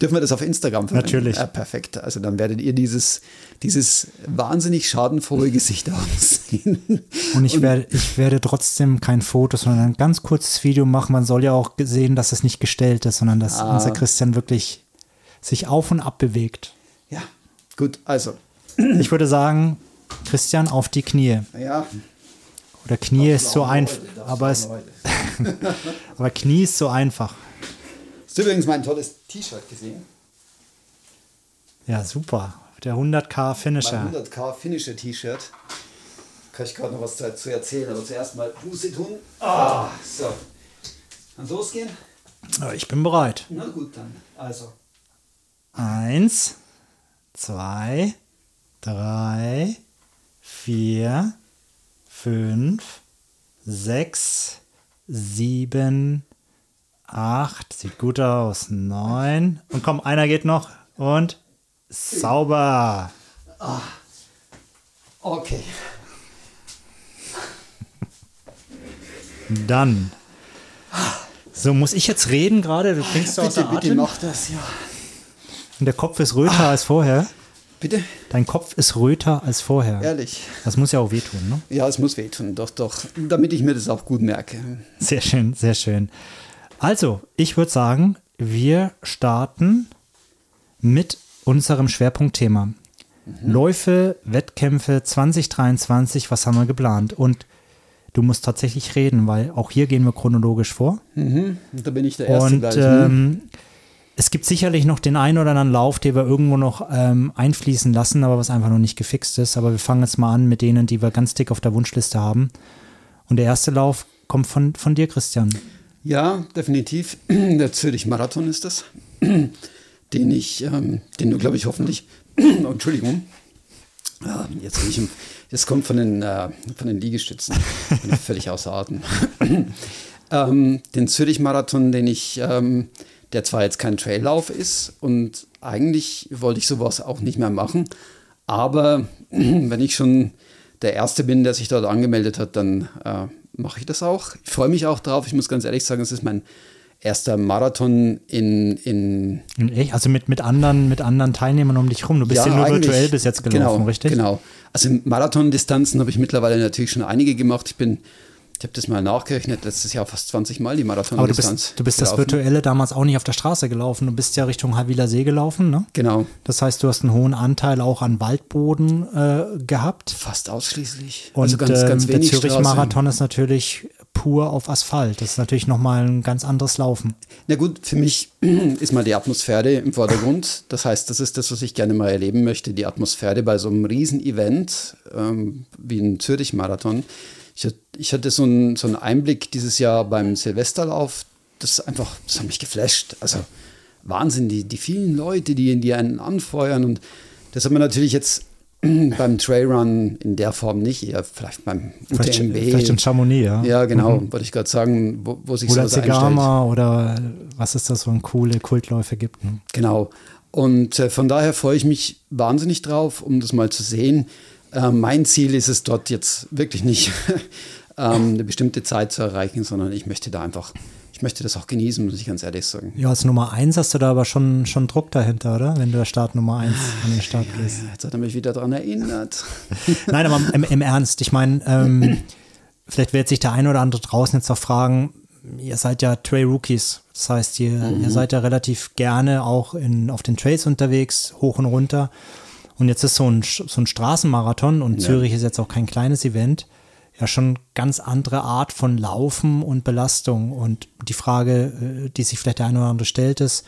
Dürfen wir das auf Instagram verwenden? Natürlich. Ja, perfekt. Also dann werdet ihr dieses, dieses wahnsinnig schadenfrohe Gesicht *laughs* aussehen. Und ich, werde, ich werde trotzdem kein Foto, sondern ein ganz kurzes Video machen. Man soll ja auch sehen, dass es nicht gestellt ist, sondern dass ah. unser Christian wirklich sich auf und ab bewegt. Ja, gut, also. Ich würde sagen, Christian, auf die Knie. Ja. Oder Knie ist so einfach, aber, es, *laughs* aber Knie ist so einfach. Hast du übrigens mein tolles T-Shirt gesehen? Ja, super. Der 100k Finisher. Mein 100k Finisher T-Shirt. Kann ich gerade noch was dazu erzählen, aber zuerst mal Buße tun. Ah, so. Kann losgehen? Ich bin bereit. Na gut, dann. Also. Eins, zwei, drei, vier, fünf, sechs, sieben, acht. Sieht gut aus. Neun. Und komm, einer geht noch. Und sauber. Ah. Okay. Dann. So, muss ich jetzt reden gerade? Du klingst bitte, aus der Bitte mach das, ja. Und der Kopf ist röter ah. als vorher. Bitte? Dein Kopf ist röter als vorher. Ehrlich. Das muss ja auch wehtun, ne? Ja, es muss wehtun, doch, doch. Damit ich mir das auch gut merke. Sehr schön, sehr schön. Also, ich würde sagen, wir starten mit unserem Schwerpunktthema. Mhm. Läufe, Wettkämpfe 2023, was haben wir geplant? Und du musst tatsächlich reden, weil auch hier gehen wir chronologisch vor. Mhm. Da bin ich der Erste Und gleich, ne? ähm, es gibt sicherlich noch den einen oder anderen Lauf, den wir irgendwo noch ähm, einfließen lassen, aber was einfach noch nicht gefixt ist. Aber wir fangen jetzt mal an mit denen, die wir ganz dick auf der Wunschliste haben. Und der erste Lauf kommt von, von dir, Christian. Ja, definitiv. *clears throat* Der Zürich-Marathon ist das, *clears throat* den ich, ähm, den du, glaube ich, hoffentlich, *clears throat* oh, Entschuldigung, ja, jetzt, ich, jetzt kommt von den, äh, von den Liegestützen, bin *laughs* völlig außer Atem. ähm, den Zürich-Marathon, den ich ähm, der zwar jetzt kein Traillauf ist und eigentlich wollte ich sowas auch nicht mehr machen, aber *clears throat* wenn ich schon der Erste bin, der sich dort angemeldet hat, dann äh, mache ich das auch. Ich freue mich auch drauf. Ich muss ganz ehrlich sagen, es ist mein erster Marathon in. in Echt? Also mit, mit, anderen, mit anderen Teilnehmern um dich rum. Du bist ja, ja nur virtuell bis jetzt gelaufen, genau, richtig? Genau. Also Marathondistanzen habe ich mittlerweile natürlich schon einige gemacht. Ich bin ich habe das mal nachgerechnet, letztes Jahr fast 20 Mal die Marathon. Aber du bist, du bist das Virtuelle damals auch nicht auf der Straße gelaufen. Du bist ja Richtung Havila See gelaufen, ne? Genau. Das heißt, du hast einen hohen Anteil auch an Waldboden äh, gehabt. Fast ausschließlich. Und also ganz, ganz ähm, der Zürich-Marathon ist natürlich pur auf Asphalt. Das ist natürlich nochmal ein ganz anderes Laufen. Na gut, für mich *clears throat* ist mal die Atmosphäre im Vordergrund. Das heißt, das ist das, was ich gerne mal erleben möchte, die Atmosphäre bei so einem Riesen-Event ähm, wie ein Zürich-Marathon ich, ich hatte so einen, so einen Einblick dieses Jahr beim Silvesterlauf, das einfach, das hat mich geflasht. Also Wahnsinn, die, die vielen Leute, die, die einen anfeuern und das hat man natürlich jetzt *clears throat* beim Trailrun in der Form nicht, eher vielleicht beim UTMB. Vielleicht in Chamonix, ja. Ja, genau, mhm. wollte ich gerade sagen, wo, wo sich oder sowas Zegama oder was ist das, so ein coole Kultläufe gibt. Ne? Genau. Und äh, von daher freue ich mich wahnsinnig drauf, um das mal zu sehen. Äh, mein Ziel ist es dort jetzt wirklich nicht, *laughs* ähm, eine bestimmte Zeit zu erreichen, sondern ich möchte da einfach, ich möchte das auch genießen, muss ich ganz ehrlich sagen. Ja, als Nummer eins hast du da aber schon, schon Druck dahinter, oder? Wenn du der Start Nummer eins an den Start ja, gehst. Ja, jetzt hat er mich wieder daran erinnert. *laughs* Nein, aber im, im Ernst, ich meine, ähm, vielleicht wird sich der eine oder andere draußen jetzt auch fragen, ihr seid ja Trail Rookies. Das heißt, ihr, mhm. ihr seid ja relativ gerne auch in, auf den Trails unterwegs, hoch und runter. Und jetzt ist so ein, so ein Straßenmarathon und ja. Zürich ist jetzt auch kein kleines Event. ja schon ganz andere Art von Laufen und Belastung. Und die Frage, äh, die sich vielleicht der eine oder andere stellt, ist,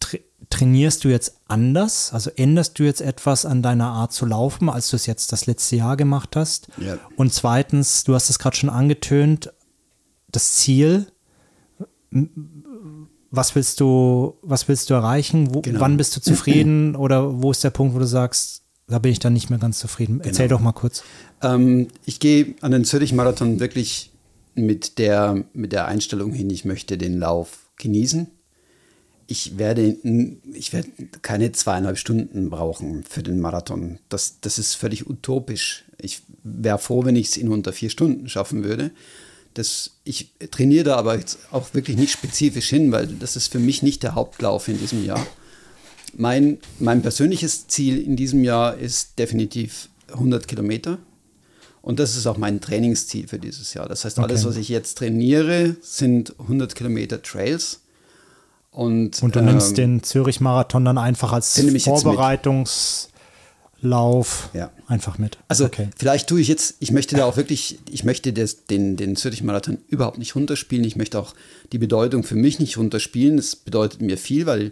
tra trainierst du jetzt anders? Also änderst du jetzt etwas an deiner Art zu laufen, als du es jetzt das letzte Jahr gemacht hast? Ja. Und zweitens, du hast es gerade schon angetönt, das Ziel, was willst du, was willst du erreichen? Wo, Genau. Wann bist du zufrieden? *clears throat* Oder wo ist der Punkt, wo du sagst, da bin ich dann nicht mehr ganz zufrieden? Erzähl Genau. doch mal kurz. Ähm, ich gehe an den Zürich-Marathon wirklich mit der, mit der Einstellung hin, ich möchte den Lauf genießen. Ich werde, ich werde keine zweieinhalb Stunden brauchen für den Marathon. Das, das ist völlig utopisch. Ich wäre froh, wenn ich es in unter vier Stunden schaffen würde. Das, ich trainiere da aber jetzt auch wirklich nicht spezifisch hin, weil das ist für mich nicht der Hauptlauf in diesem Jahr. Mein, mein persönliches Ziel in diesem Jahr ist definitiv 100 Kilometer. Und das ist auch mein Trainingsziel für dieses Jahr. Das heißt, alles, Okay. was ich jetzt trainiere, sind 100 Kilometer Trails. Und, Und du nimmst ähm, den Zürich-Marathon dann einfach als den Vorbereitungslauf Ja. einfach mit. Also okay. vielleicht tue ich jetzt, ich möchte da auch wirklich, ich möchte das, den, den Zürich-Marathon überhaupt nicht runterspielen. Ich möchte auch die Bedeutung für mich nicht runterspielen. Das bedeutet mir viel, weil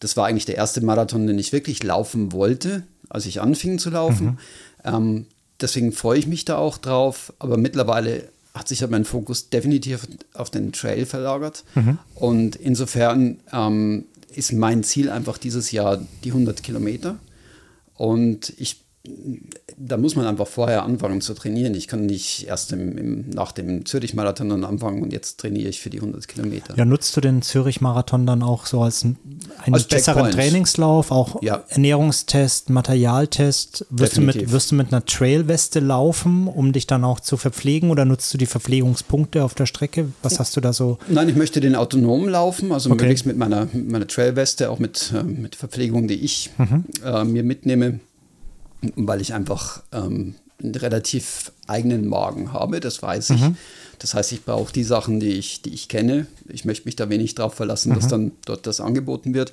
das war eigentlich der erste Marathon, den ich wirklich laufen wollte, als ich anfing zu laufen. Ähm, deswegen freue ich mich da auch drauf. Aber mittlerweile hat sich ja mein Fokus definitiv auf den Trail verlagert. Und insofern ähm, ist mein Ziel einfach dieses Jahr die 100 Kilometer. Und ich, da muss man einfach vorher anfangen zu trainieren. Ich kann nicht erst im, im, nach dem Zürich-Marathon dann anfangen und jetzt trainiere ich für die 100 Kilometer. Ja, nutzt du den Zürich-Marathon dann auch so als ein- einen Als besseren Checkpoint. Trainingslauf, auch Ja. Ernährungstest, Materialtest? Wirst du, mit, wirst du mit einer Trailweste laufen, um dich dann auch zu verpflegen oder nutzt du die Verpflegungspunkte auf der Strecke? Was hast du da so? Nein, ich möchte den autonom laufen, also Okay. möglichst mit meiner, mit meiner Trailweste, auch mit, äh, mit Verpflegung, die ich Mhm. äh, mir mitnehme, weil ich einfach ähm, einen relativ eigenen Magen habe, das weiß ich. Mhm. Das heißt, ich brauche die Sachen, die ich, die ich kenne. Ich möchte mich da wenig darauf verlassen, Mhm. dass dann dort das angeboten wird.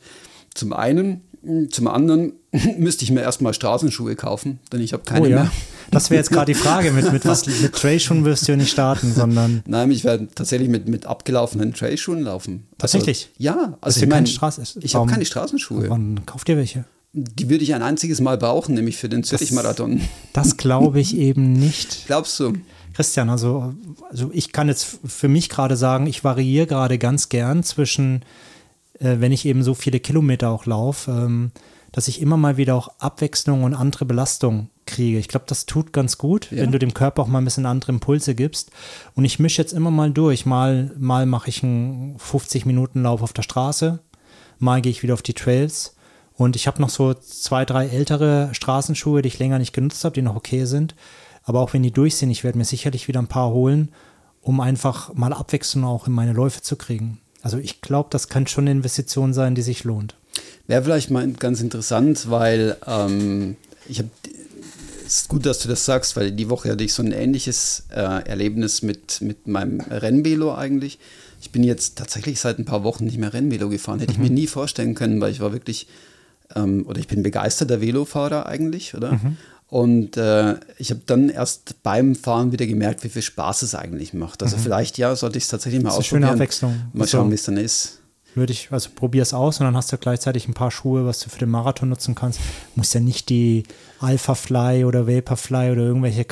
Zum einen, zum anderen *laughs* müsste ich mir erstmal Straßenschuhe kaufen, denn ich habe keine oh ja, mehr. das wäre jetzt gerade die Frage. Mit, mit was *laughs* mit Trailschuhen wirst du ja nicht starten, sondern Nein, ich werde tatsächlich mit, mit abgelaufenen Trailschuhen laufen. Tatsächlich? Also, ja, also du ich meine, ich habe keine Straßenschuhe. wann kauft ihr welche? Die würde ich ein einziges Mal brauchen, nämlich für den Zürich-Marathon. Das glaube ich eben nicht. *laughs* Glaubst du? Christian, also, also ich kann jetzt für mich gerade sagen, ich variiere gerade ganz gern zwischen, äh, wenn ich eben so viele Kilometer auch laufe, ähm, dass ich immer mal wieder auch Abwechslung und andere Belastung kriege. Ich glaube, das tut ganz gut, Ja. wenn du dem Körper auch mal ein bisschen andere Impulse gibst. Und ich mische jetzt immer mal durch. Mal, mal mache ich einen 50-Minuten-Lauf auf der Straße, mal gehe ich wieder auf die Trails. Und ich habe noch so zwei, drei ältere Straßenschuhe, die ich länger nicht genutzt habe, die noch okay sind. Aber auch wenn die durch sind, ich werde mir sicherlich wieder ein paar holen, um einfach mal Abwechslung auch in meine Läufe zu kriegen. Also ich glaube, das kann schon eine Investition sein, die sich lohnt. Wäre vielleicht mal ganz interessant, weil ähm, ich habe. Es ist gut, dass du das sagst, weil die Woche hatte ich so ein ähnliches äh, Erlebnis mit, mit meinem Rennvelo eigentlich. Ich bin jetzt tatsächlich seit ein paar Wochen nicht mehr Rennvelo gefahren. Hätte ich mir nie vorstellen können, weil ich war wirklich, ähm, oder ich bin begeisterter Velofahrer eigentlich, oder? Und äh, ich habe dann erst beim Fahren wieder gemerkt, wie viel Spaß es eigentlich macht. Also vielleicht, ja, sollte ich es tatsächlich mal Das ist eine schöne ausprobieren. Abwechslung. Mal Also- schauen, wie es dann ist. Würde ich, also probier es aus und dann hast du gleichzeitig ein paar Schuhe, was du für den Marathon nutzen kannst. Muss ja nicht die Alpha Fly oder Vaporfly oder irgendwelche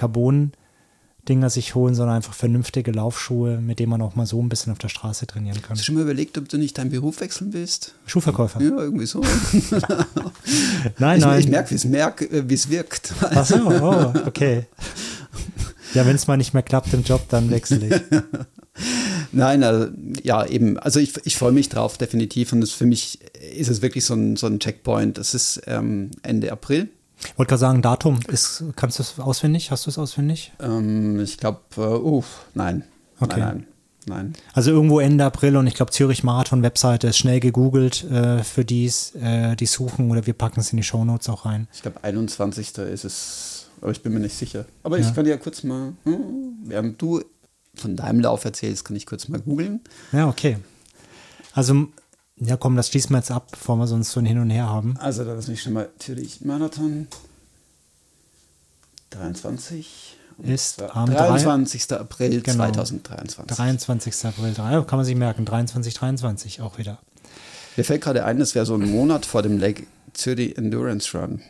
Carbon-Dinger sich holen, sondern einfach vernünftige Laufschuhe, mit denen man auch mal so ein bisschen auf der Straße trainieren kann. Hast du schon mal überlegt, ob du nicht deinen Beruf wechseln willst? Schuhverkäufer. Ja, irgendwie so. *laughs* Nein, ich, nein. ich merke, wie es merk, äh, wirkt. Ach so, oh, okay. *laughs* Ja, wenn es mal nicht mehr klappt im Job, dann wechsle ich. *laughs* Nein, also, ja, eben. Also ich, ich freue mich drauf, definitiv. Und das, für mich ist es wirklich so ein, so ein Checkpoint. Das ist ähm, Ende April. Wollte gerade sagen, Datum, ist, kannst du es auswendig? Hast du es auswendig? Ähm, ich glaube, äh, uh, nein. Okay. Nein, nein. Nein. Also irgendwo Ende April und ich glaube Zürich Marathon Webseite ist schnell gegoogelt äh, für dies, äh, die suchen oder wir packen es in die Shownotes auch rein. Ich glaube, 21. ist es, aber ich bin mir nicht sicher. Aber Ja. ich kann ja kurz mal, hm, während du von deinem Lauf erzählst, kann ich kurz mal googeln. Ja, okay. Also, ja komm, das schließen wir jetzt ab, bevor wir sonst so ein Hin und Her haben. Also, da ist nicht schon mal natürlich Marathon 23 ist am 23. Drei, April genau, 2023. 23. April, kann man sich merken, 23, 23 auch wieder. Mir fällt gerade ein, das wäre so ein Monat vor dem Lake Zürich Endurance Run.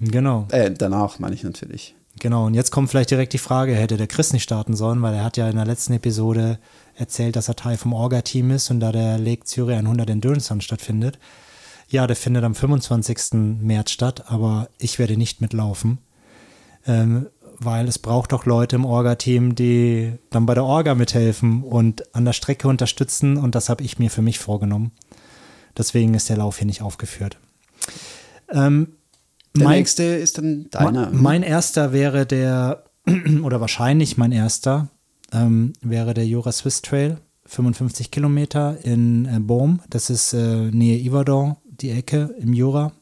Genau. Äh, danach meine ich natürlich. Genau, und jetzt kommt vielleicht direkt die Frage, hätte der Chris nicht starten sollen, weil er hat ja in der letzten Episode erzählt, dass er Teil vom Orga-Team ist und da der Lake Zürich 100 Endurance Run stattfindet. Ja, der findet am 25. März statt, aber ich werde nicht mitlaufen, ähm, weil es braucht doch Leute im Orga-Team, die dann bei der Orga mithelfen und an der Strecke unterstützen und das habe ich mir für mich vorgenommen. Deswegen ist der Lauf hier nicht aufgeführt. Ähm, der mein, nächste ist dann deiner. Mein erster wäre der, *clears throat* oder wahrscheinlich mein erster, ähm, wäre der Jura Swiss Trail, 55 Kilometer in äh, Bohm. Das ist äh, Nähe Yverdon, die Ecke im Jura.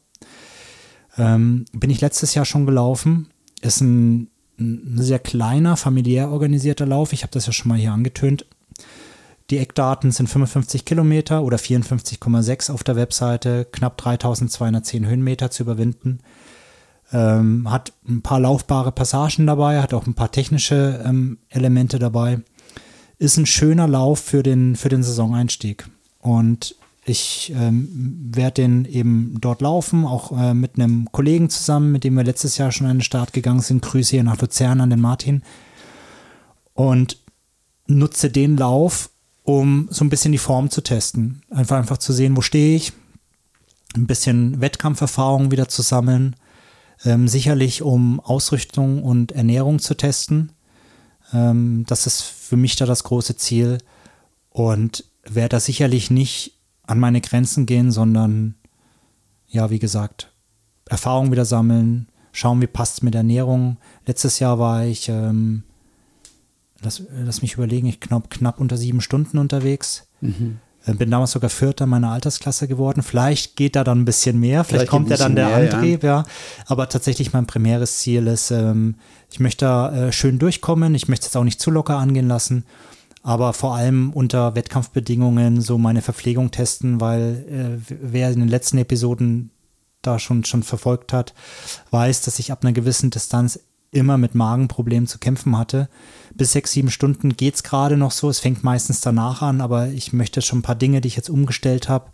Ähm, bin ich letztes Jahr schon gelaufen. Ist ein, ein sehr kleiner, familiär organisierter Lauf. Ich habe das ja schon mal hier angetönt. Die Eckdaten sind 55 Kilometer oder 54,6 auf der Webseite, knapp 3210 Höhenmeter zu überwinden. Ähm, hat ein paar laufbare Passagen dabei, hat auch ein paar technische ähm, Elemente dabei. Ist ein schöner Lauf für den, für den Saisoneinstieg. Und ich ähm, werde den eben dort laufen, auch äh, mit einem Kollegen zusammen, mit dem wir letztes Jahr schon den Start gegangen sind. Grüße hier nach Luzern an den Martin. Und nutze den Lauf, um so ein bisschen die Form zu testen. Einfach, einfach zu sehen, wo stehe ich, ein bisschen Wettkampferfahrung wieder zu sammeln, ähm, sicherlich um Ausrüstung und Ernährung zu testen. Ähm, das ist für mich da das große Ziel und werde da sicherlich nicht an meine Grenzen gehen, sondern ja, wie gesagt, Erfahrung wieder sammeln, schauen, wie passt es mit Ernährung. Letztes Jahr war ich ähm, lass, lass mich überlegen, ich knapp, knapp unter sieben Stunden unterwegs. Mhm. Bin damals sogar Vierter meiner Altersklasse geworden. Vielleicht geht da dann ein bisschen mehr, vielleicht, vielleicht kommt ja dann der mehr, Antrieb, ja. ja. Aber tatsächlich mein primäres Ziel ist, ähm, ich möchte da äh, schön durchkommen. Ich möchte es auch nicht zu locker angehen lassen, aber vor allem unter Wettkampfbedingungen so meine Verpflegung testen, weil äh, wer in den letzten Episoden da schon, schon verfolgt hat, weiß, dass ich ab einer gewissen Distanz immer mit Magenproblemen zu kämpfen hatte bis sechs, sieben Stunden geht es gerade noch so. Es fängt meistens danach an, aber ich möchte schon ein paar Dinge, die ich jetzt umgestellt habe,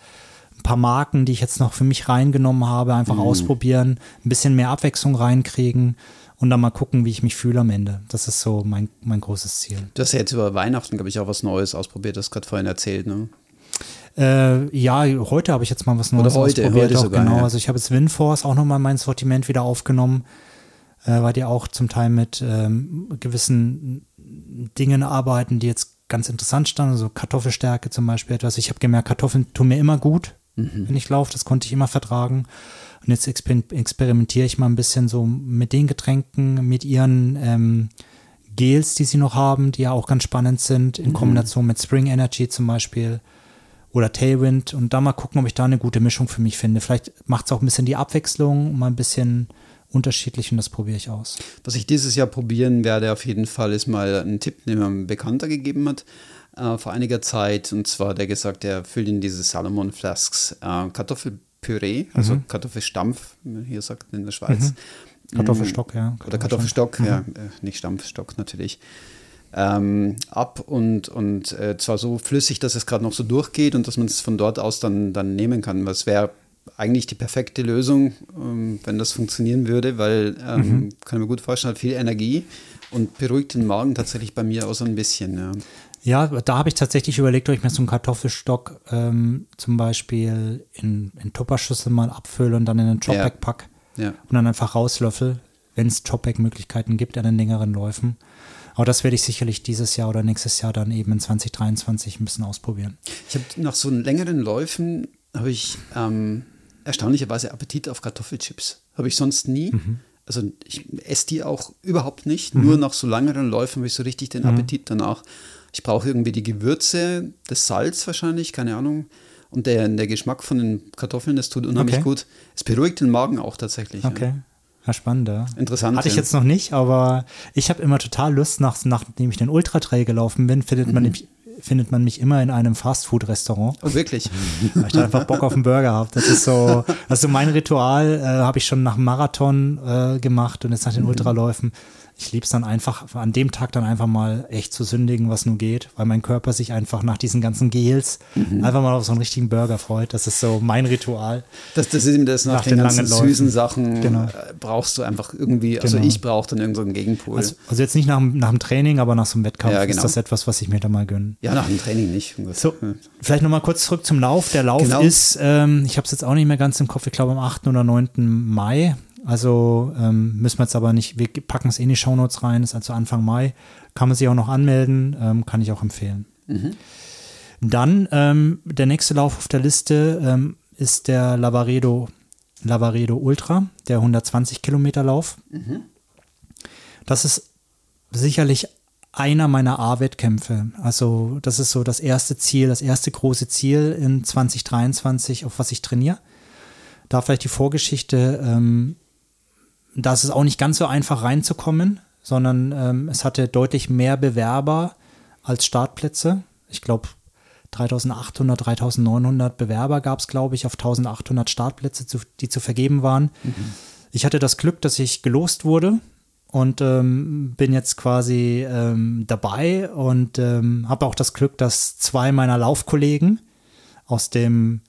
ein paar Marken, die ich jetzt noch für mich reingenommen habe, einfach mhm. ausprobieren, ein bisschen mehr Abwechslung reinkriegen und dann mal gucken, wie ich mich fühle am Ende. Das ist so mein, mein großes Ziel. Du hast ja jetzt über Weihnachten, glaube ich, auch was Neues ausprobiert, das gerade vorhin erzählt, ne? Äh, ja, heute habe ich jetzt mal was Neues Oder heute, ausprobiert. Heute sogar, genau, ja. also ich habe jetzt Winforce auch nochmal mein Sortiment wieder aufgenommen, äh, weil die auch zum Teil mit ähm, gewissen Dingen arbeiten, die jetzt ganz interessant standen, also Kartoffelstärke zum Beispiel etwas. Ich habe gemerkt, Kartoffeln tun mir immer gut, mhm. wenn ich laufe, das konnte ich immer vertragen. Und jetzt exper experimentiere ich mal ein bisschen so mit den Getränken, mit ihren ähm, Gels, die sie noch haben, die ja auch ganz spannend sind, in mhm. Kombination mit Spring Energy zum Beispiel oder Tailwind und da mal gucken, ob ich da eine gute Mischung für mich finde. Vielleicht macht es auch ein bisschen die Abwechslung, mal ein bisschen unterschiedlich und das probiere ich aus. Was ich dieses Jahr probieren werde, auf jeden Fall, ist mal ein Tipp, den mir ein Bekannter gegeben hat äh, vor einiger Zeit. Und zwar der gesagt, er füllt in diese Salomon Flasks äh, Kartoffelpüree, also mhm. Kartoffelstampf, wie man hier sagt in der Schweiz. Mhm. Kartoffelstock, ja. Oder Kartoffelstock, mhm. ja, äh, nicht Stampfstock natürlich. Ähm, ab und, und äh, zwar so flüssig, dass es gerade noch so durchgeht und dass man es von dort aus dann, dann nehmen kann. Was wäre eigentlich die perfekte Lösung, ähm, wenn das funktionieren würde, weil ähm, mhm. kann mir gut vorstellen, hat viel Energie und beruhigt den Magen tatsächlich bei mir auch so ein bisschen. Ja. Ja, da habe ich tatsächlich überlegt, ob ich mir so einen Kartoffelstock ähm, zum Beispiel in, in Tupperschüssel mal abfülle und dann in einen Chopback ja. pack ja. und dann einfach rauslöffel, wenn es Chopback-Möglichkeiten gibt an den längeren Läufen. Aber das werde ich sicherlich dieses Jahr oder nächstes Jahr dann eben in 2023 ein bisschen ausprobieren. Ich habe nach so längeren Läufen habe ich ähm, erstaunlicherweise Appetit auf Kartoffelchips. Habe ich sonst nie. Mhm. Also ich esse die auch überhaupt nicht. Mhm. Nur nach so langeren Läufen habe ich so richtig den mhm. Appetit danach. Ich brauche irgendwie die Gewürze, das Salz wahrscheinlich, keine Ahnung. Und der, der Geschmack von den Kartoffeln, das tut unheimlich okay. gut. Es beruhigt den Magen auch tatsächlich. Okay. Ja. Ja, spannend. Interessant. Hatte ich jetzt noch nicht, aber ich habe immer total Lust, nach, nachdem ich den Ultra Trail gelaufen bin, findet man mhm. nämlich findet man mich immer in einem Fastfood-Restaurant. Oh, wirklich? Weil ich da einfach Bock auf einen Burger habe. Das ist so, also mein Ritual äh, habe ich schon nach dem Marathon äh, gemacht und jetzt nach den mhm. Ich liebe es dann einfach, an dem Tag dann einfach mal echt zu sündigen, was nur geht, weil mein Körper sich einfach nach diesen ganzen Gels mhm. einfach mal auf so einen richtigen Burger freut. Das ist so mein Ritual. Das, das ist eben das, nach, nach den, den ganzen süßen Sachen genau. Äh, brauchst du einfach irgendwie, also genau. ich brauche dann irgendeinen so Gegenpol. Also, also, jetzt nicht nach, nach dem Training, aber nach so einem Wettkampf ja, genau. ist das etwas, was ich mir da mal gönne. Ja, nach dem Training nicht. So, vielleicht nochmal kurz zurück zum Lauf. Der Lauf genau. ist, ähm, ich habe es jetzt auch nicht mehr ganz im Kopf, ich glaube am 8. oder 9. Mai also ähm, müssen wir jetzt aber nicht, wir packen es in die Shownotes rein, ist also Anfang Mai. Kann man sich auch noch anmelden, ähm, kann ich auch empfehlen. Mhm. Dann ähm, der nächste Lauf auf der Liste ähm, ist der Lavaredo, Lavaredo Ultra, der 120 Kilometer Lauf. Mhm. Das ist sicherlich einer meiner A-Wettkämpfe. Also das ist so das erste Ziel, das erste große Ziel in 2023, auf was ich trainiere. Da vielleicht die Vorgeschichte. Ähm, da ist es auch nicht ganz so einfach reinzukommen, sondern ähm, es hatte deutlich mehr Bewerber als Startplätze. Ich glaube, 3800, 3900 Bewerber gab es, glaube ich, auf 1800 Startplätze, zu, die zu vergeben waren. Mhm. Ich hatte das Glück, dass ich gelost wurde und ähm, bin jetzt quasi ähm, dabei und ähm, habe auch das Glück, dass zwei meiner Laufkollegen aus dem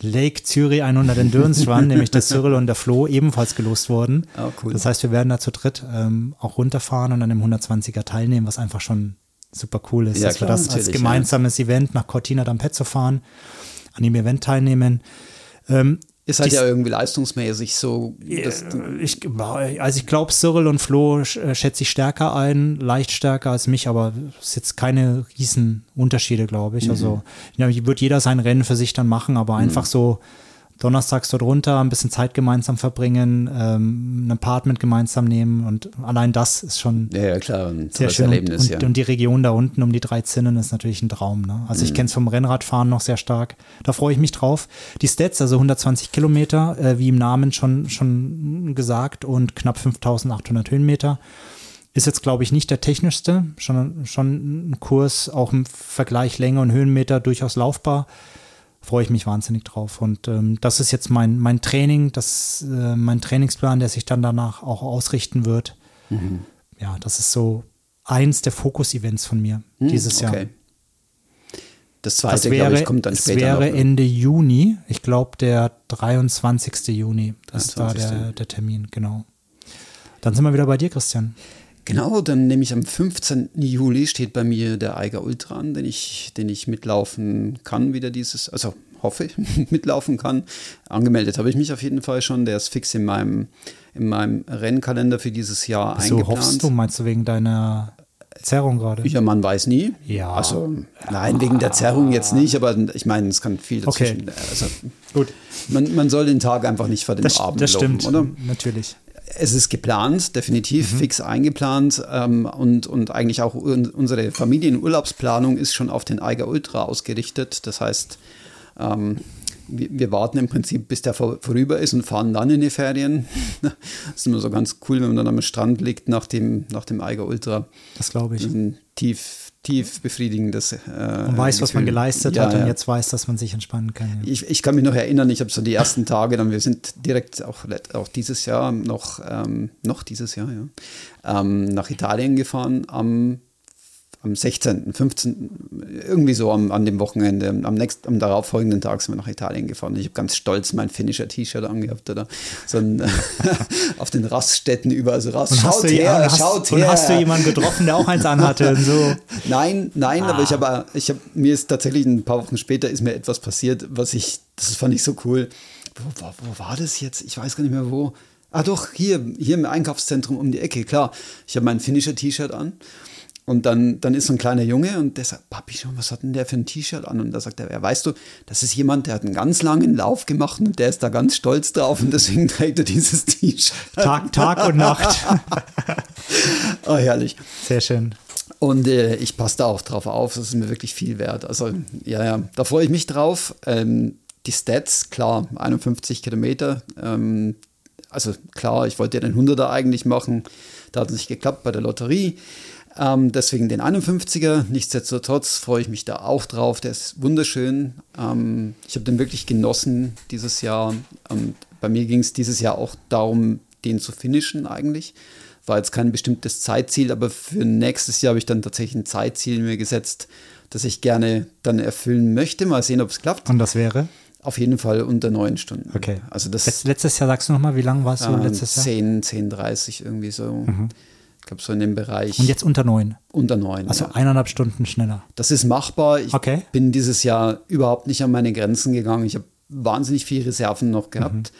Lake Zürich 100 Endurance Run, nämlich der Cyril und der Flo, ebenfalls gelost wurden. Oh, cool. Das heißt, wir werden da zu dritt ähm, auch runterfahren und an dem 120er teilnehmen, was einfach schon super cool ist, ja, dass klar, wir das als gemeinsames ja. Event nach Cortina d'Ampezzo fahren, an dem Event teilnehmen. Ähm, ist halt ja irgendwie leistungsmäßig so. ich, also ich glaube, Cyril und Flo äh, schätze ich stärker ein, leicht stärker als mich, aber es ist jetzt keine riesen Unterschiede, glaube ich. Mhm. Also ja, wird jeder sein Rennen für sich dann machen, aber mhm. einfach so donnerstags dort runter, ein bisschen Zeit gemeinsam verbringen, ähm, ein Apartment gemeinsam nehmen und allein das ist schon ja, ja klar, ein sehr schön. Erlebnis, und, ja. und, die Region da unten um die drei Zinnen ist natürlich ein Traum. Ne? Also mhm. ich kenne es vom Rennradfahren noch sehr stark. Da freue ich mich drauf. Die Stats, also 120 Kilometer, äh, wie im Namen schon, schon gesagt und knapp 5800 Höhenmeter. Ist jetzt, glaube ich, nicht der technischste, schon, schon ein Kurs, auch im Vergleich Länge und Höhenmeter durchaus laufbar freue ich mich wahnsinnig drauf. Und ähm, das ist jetzt mein, mein Training, das, äh, mein Trainingsplan, der sich dann danach auch ausrichten wird. Mhm. Ja, das ist so eins der Fokus-Events von mir mhm, dieses Jahr. Okay. Das zweite, das wäre, ich, kommt dann später. Das wäre noch, ne? Ende Juni, ich glaube der 23. Juni. Das 23. ist da der, der Termin, genau. Dann sind wir wieder bei dir, Christian. Genau, dann nehme ich am 15. Juli steht bei mir der Eiger Ultra an, den ich, den ich mitlaufen kann, wieder dieses, also hoffe ich, *laughs* mitlaufen kann. Angemeldet habe ich mich auf jeden Fall schon, der ist fix in meinem, in meinem Rennkalender für dieses Jahr Wieso eingeplant. hoffst du, meinst du wegen deiner Zerrung gerade? Ja, man weiß nie. Ja. Also, nein, wegen der Zerrung jetzt nicht, aber ich meine, es kann viel dazwischen. Okay. Also, Gut. Man, man soll den Tag einfach nicht vor dem das, Abend Das stimmt, oder? natürlich es ist geplant, definitiv mhm. fix eingeplant ähm, und, und eigentlich auch unsere Familienurlaubsplanung ist schon auf den Eiger Ultra ausgerichtet. Das heißt, ähm, wir, wir, warten im Prinzip, bis der vor, vorüber ist und fahren dann in die Ferien. *laughs* das ist immer so ganz cool, wenn man dann am Strand liegt nach dem, nach dem Eiger Ultra. Das glaube ich. Tief, tief befriedigendes. Äh, man weiß, Gefühl. was man geleistet ja, hat und ja. jetzt weiß, dass man sich entspannen kann. Ja. Ich, ich kann mich noch erinnern, ich habe so die ersten Tage, dann wir sind direkt auch, auch dieses Jahr noch, ähm, noch dieses Jahr, ja, ähm, nach Italien gefahren am am 16., 15., irgendwie so am, an dem Wochenende, am, nächsten, am darauffolgenden Tag sind wir nach Italien gefahren. Ich habe ganz stolz mein finnischer T-Shirt angehabt oder so ein, *laughs* auf den Raststätten überall so Rast. Schaut her, hast, schaut her. Und hast du jemanden getroffen, der auch eins anhatte? Und so? *laughs* Nein, nein, ah. aber ich habe, ich habe, mir ist tatsächlich ein paar Wochen später ist mir etwas passiert, was ich, das fand ich so cool. Wo, wo, wo war das jetzt? Ich weiß gar nicht mehr wo. Ah doch, hier, hier im Einkaufszentrum um die Ecke, klar. Ich habe mein finnischer T-Shirt an und dann, dann ist so ein kleiner Junge und der sagt, Papi, schon, was hat denn der für ein T-Shirt an? Und da sagt er, ja, weißt du, das ist jemand, der hat einen ganz langen Lauf gemacht und der ist da ganz stolz drauf und deswegen *laughs* trägt er dieses T-Shirt. Tag, Tag und Nacht. *laughs* oh, herrlich. Sehr schön. Und äh, ich passe da auch drauf auf, das ist mir wirklich viel wert. Also, ja, ja, da freue ich mich drauf. Ähm, die Stats, klar, 51 Kilometer. Ähm, also klar, ich wollte ja den 100er eigentlich machen. Da hat es nicht geklappt bei der Lotterie. Ähm, deswegen den 51er. Nichtsdestotrotz freue ich mich da auch drauf. Der ist wunderschön. Ähm, ich habe den wirklich genossen dieses Jahr. Und bei mir ging es dieses Jahr auch darum, den zu finishen eigentlich. war jetzt kein bestimmtes Zeitziel, aber für nächstes Jahr habe ich dann tatsächlich ein Zeitziel mir gesetzt, das ich gerne dann erfüllen möchte. Mal sehen, ob es klappt. Und das wäre? Auf jeden Fall unter neun Stunden. Okay. Also das letztes Jahr sagst du nochmal, wie lang warst du äh, letztes Jahr? 10, 10, 30 irgendwie so. Mhm. Ich glaube, so in dem Bereich. Und jetzt unter neun? Unter neun. Also ja. eineinhalb Stunden schneller. Das ist machbar. Ich Okay. bin dieses Jahr überhaupt nicht an meine Grenzen gegangen. Ich habe wahnsinnig viele Reserven noch gehabt.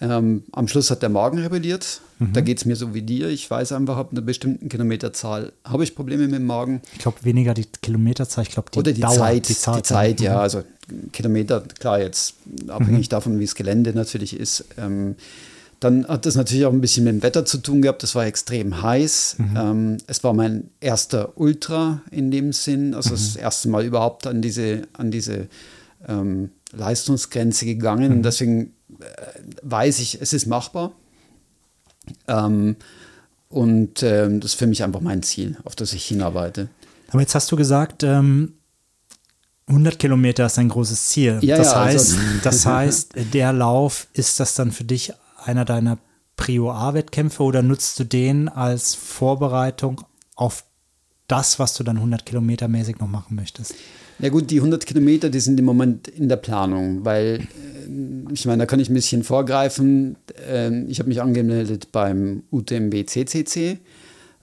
Ähm, am Schluss hat der Magen rebelliert. Da geht es mir so wie dir. Ich weiß einfach, ab einer bestimmten Kilometerzahl habe ich Probleme mit dem Magen. Ich glaube, weniger die Kilometerzahl, ich glaube, die Oder die Dauer. Zeit, die Zahl. die Zeit, ja. Mhm. Also Kilometer, klar, jetzt abhängig davon, wie das Gelände natürlich ist. Ähm, dann hat das natürlich auch ein bisschen mit dem Wetter zu tun gehabt. Das war extrem heiß. Ähm, es war mein erster Ultra in dem Sinn. Also das erste Mal überhaupt an diese, an diese ähm, Leistungsgrenze gegangen. Und deswegen äh, weiß ich, es ist machbar. Ähm, und ähm, das ist für mich einfach mein Ziel, auf das ich hinarbeite. Aber jetzt hast du gesagt, ähm, 100 Kilometer ist ein großes Ziel. Ja, das, ja, heißt, also- *laughs* das heißt, der Lauf, ist das dann für dich einer deiner Prio A-Wettkämpfe oder nutzt du den als Vorbereitung auf das, was du dann 100 Kilometer mäßig noch machen möchtest? Ja gut, die 100 Kilometer, die sind im Moment in der Planung, weil äh, ich meine, da kann ich ein bisschen vorgreifen. Ähm, ich habe mich angemeldet beim UTMB CCC.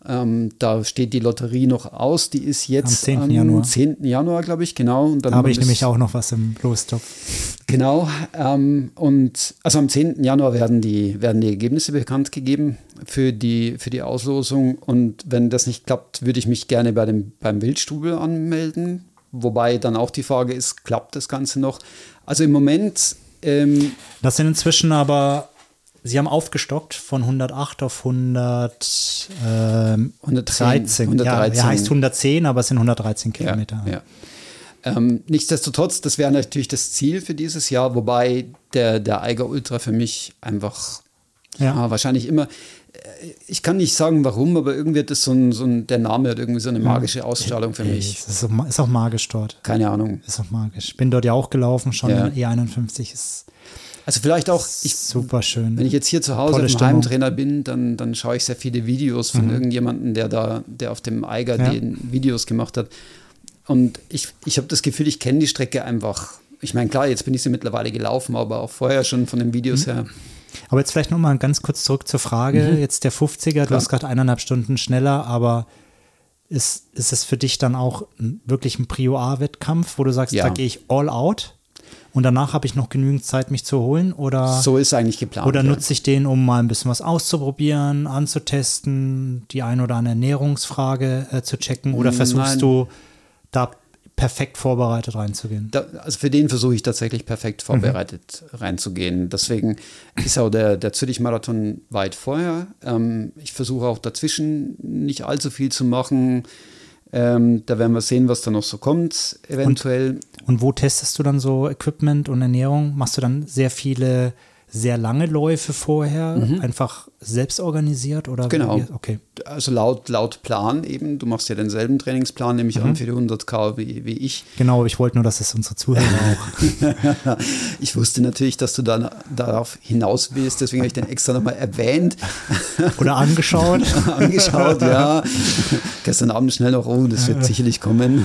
Ähm, da steht die Lotterie noch aus. Die ist jetzt Am 10. Januar. 10. Januar, glaube ich, genau. Und dann Da habe ich nämlich auch noch was im Lostopf. Genau. Ähm, und also am 10. Januar werden die, werden die Ergebnisse bekannt gegeben für die, für die Auslosung. Und wenn das nicht klappt, würde ich mich gerne bei dem, beim Wildstubel anmelden. Wobei dann auch die Frage ist, klappt das Ganze noch? Also im Moment, ähm, Das sind inzwischen aber, sie haben aufgestockt von 108 auf 100, ähm, 113, 13. Ja, 113. er heißt 110, aber es sind 113 Kilometer. Ja, ja. Ähm, nichtsdestotrotz, das wäre natürlich das Ziel für dieses Jahr, wobei der, der Eiger Ultra für mich einfach Ja. ja. wahrscheinlich immer, äh, ich kann nicht sagen warum, aber irgendwie hat das so ein, so ein, der Name hat irgendwie so eine magische Ausstrahlung für mich. Es ist, auch, ist auch magisch dort. Keine Ahnung. Ist auch magisch. Bin dort ja auch gelaufen, schon Ja. in E51 ist Also vielleicht auch, ich, super schön. wenn ich jetzt hier zu Hause Stimmung. Heimtrainer bin, dann, dann schaue ich sehr viele Videos von irgendjemandem, der da, der auf dem Eiger Ja. die Videos gemacht hat. Und ich, ich habe das Gefühl, ich kenne die Strecke einfach. Ich meine, klar, jetzt bin ich sie mittlerweile gelaufen, aber auch vorher schon von den Videos Mhm. her. Aber jetzt vielleicht nochmal ganz kurz zurück zur Frage. Jetzt der 50er, du Mhm. Klar. hast gerade eineinhalb Stunden schneller, aber ist, ist es für dich dann auch wirklich ein Prio A-Wettkampf, wo du sagst, Ja. da gehe ich all out und danach habe ich noch genügend Zeit, mich zu holen? Oder, So ist eigentlich geplant. oder nutze ich den, um mal ein bisschen was auszuprobieren, anzutesten, die ein oder andere Ernährungsfrage äh, zu checken? Oder versuchst Nein. du da perfekt vorbereitet reinzugehen? Da, also für den versuche ich tatsächlich perfekt vorbereitet reinzugehen. Deswegen ist auch der, der Zürich-Marathon weit vorher. Ähm, ich versuche auch dazwischen nicht allzu viel zu machen. Ähm, da werden wir sehen, was da noch so kommt, eventuell. Und wo testest du dann so Equipment und Ernährung? Machst du dann sehr viele, sehr lange Läufe vorher, einfach selbst organisiert oder? Mhm. Genau. Wie, okay. Also laut, laut Plan eben. Du machst ja denselben Trainingsplan, nehme ich an, für die 100k wie, wie ich. Genau, aber ich wollte nur, dass es unsere Zuhörer *laughs* auch. Ich wusste natürlich, dass du dann darauf hinaus willst, deswegen habe ich den extra nochmal erwähnt. *laughs* Oder angeschaut. *laughs* angeschaut, ja. Gestern Abend schnell noch, oh, das wird sicherlich kommen.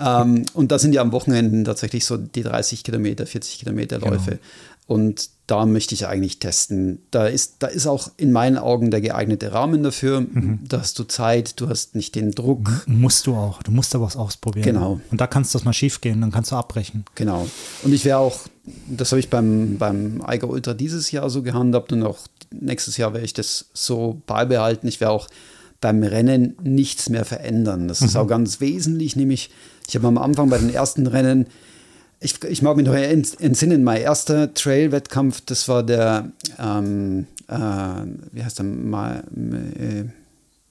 ähm, und da sind ja am Wochenende tatsächlich so die 30 Kilometer, 40 Kilometer Läufe. Und da möchte ich eigentlich testen. Da ist, da ist auch in meinen Augen der geeignete Rahmen dafür. Da hast du Zeit, du hast nicht den Druck. musst du auch. Du musst aber was ausprobieren. Genau. Und da kannst du das mal schief gehen, dann kannst du abbrechen. Genau. Und ich wäre auch, das habe ich beim, beim Eiger Ultra dieses Jahr so gehandhabt und auch nächstes Jahr werde ich das so beibehalten. Ich werde auch beim Rennen nichts mehr verändern. Das ist auch ganz wesentlich, nämlich ich habe am Anfang bei den ersten Rennen, ich, ich mag mich noch ent- entsinnen, mein erster Trail-Wettkampf, das war der, ähm, äh, wie heißt der, Ma, äh,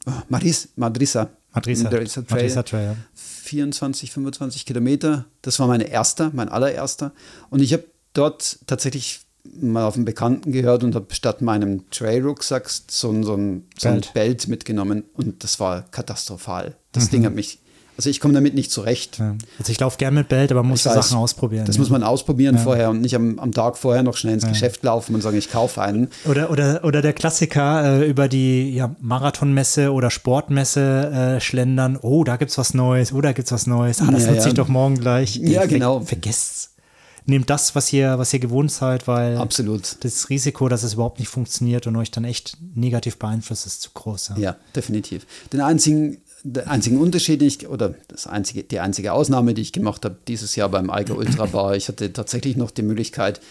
oh, Maris, Madrisa. Madrisa. Madrisa Trail. Madrisa Trail, ja. 24, 25 Kilometer. Das war mein erster, mein allererster. Und ich habe dort tatsächlich mal auf einen Bekannten gehört und habe statt meinem Trail-Rucksack so, ein- so, so ein Belt. Belt mitgenommen. Und das war katastrophal. Das Ding hat mich Also ich komme damit nicht zurecht. Ja. Also ich laufe gern mit Belt, aber man muss Sachen ausprobieren. Das ja. muss man ausprobieren ja. vorher und nicht am, am Tag vorher noch schnell ins Geschäft laufen und sagen, ich kaufe einen. Oder, oder, oder der Klassiker äh, über die Marathonmesse oder Sportmesse äh, schlendern. Oh, da gibt's was Neues. Oh, da gibt's was Neues. Ah, das nutze ich doch morgen gleich. Ja, Ver genau. Vergesst's. Nehmt das, was ihr, was ihr gewohnt seid, weil Absolut. das Risiko, dass es überhaupt nicht funktioniert und euch dann echt negativ beeinflusst, ist zu groß. Ja, definitiv. Den einzigen der einzige Unterschied, ich, oder das einzige, die einzige Ausnahme, die ich gemacht habe dieses Jahr beim Eiger Ultra war, ich hatte tatsächlich noch die Möglichkeit,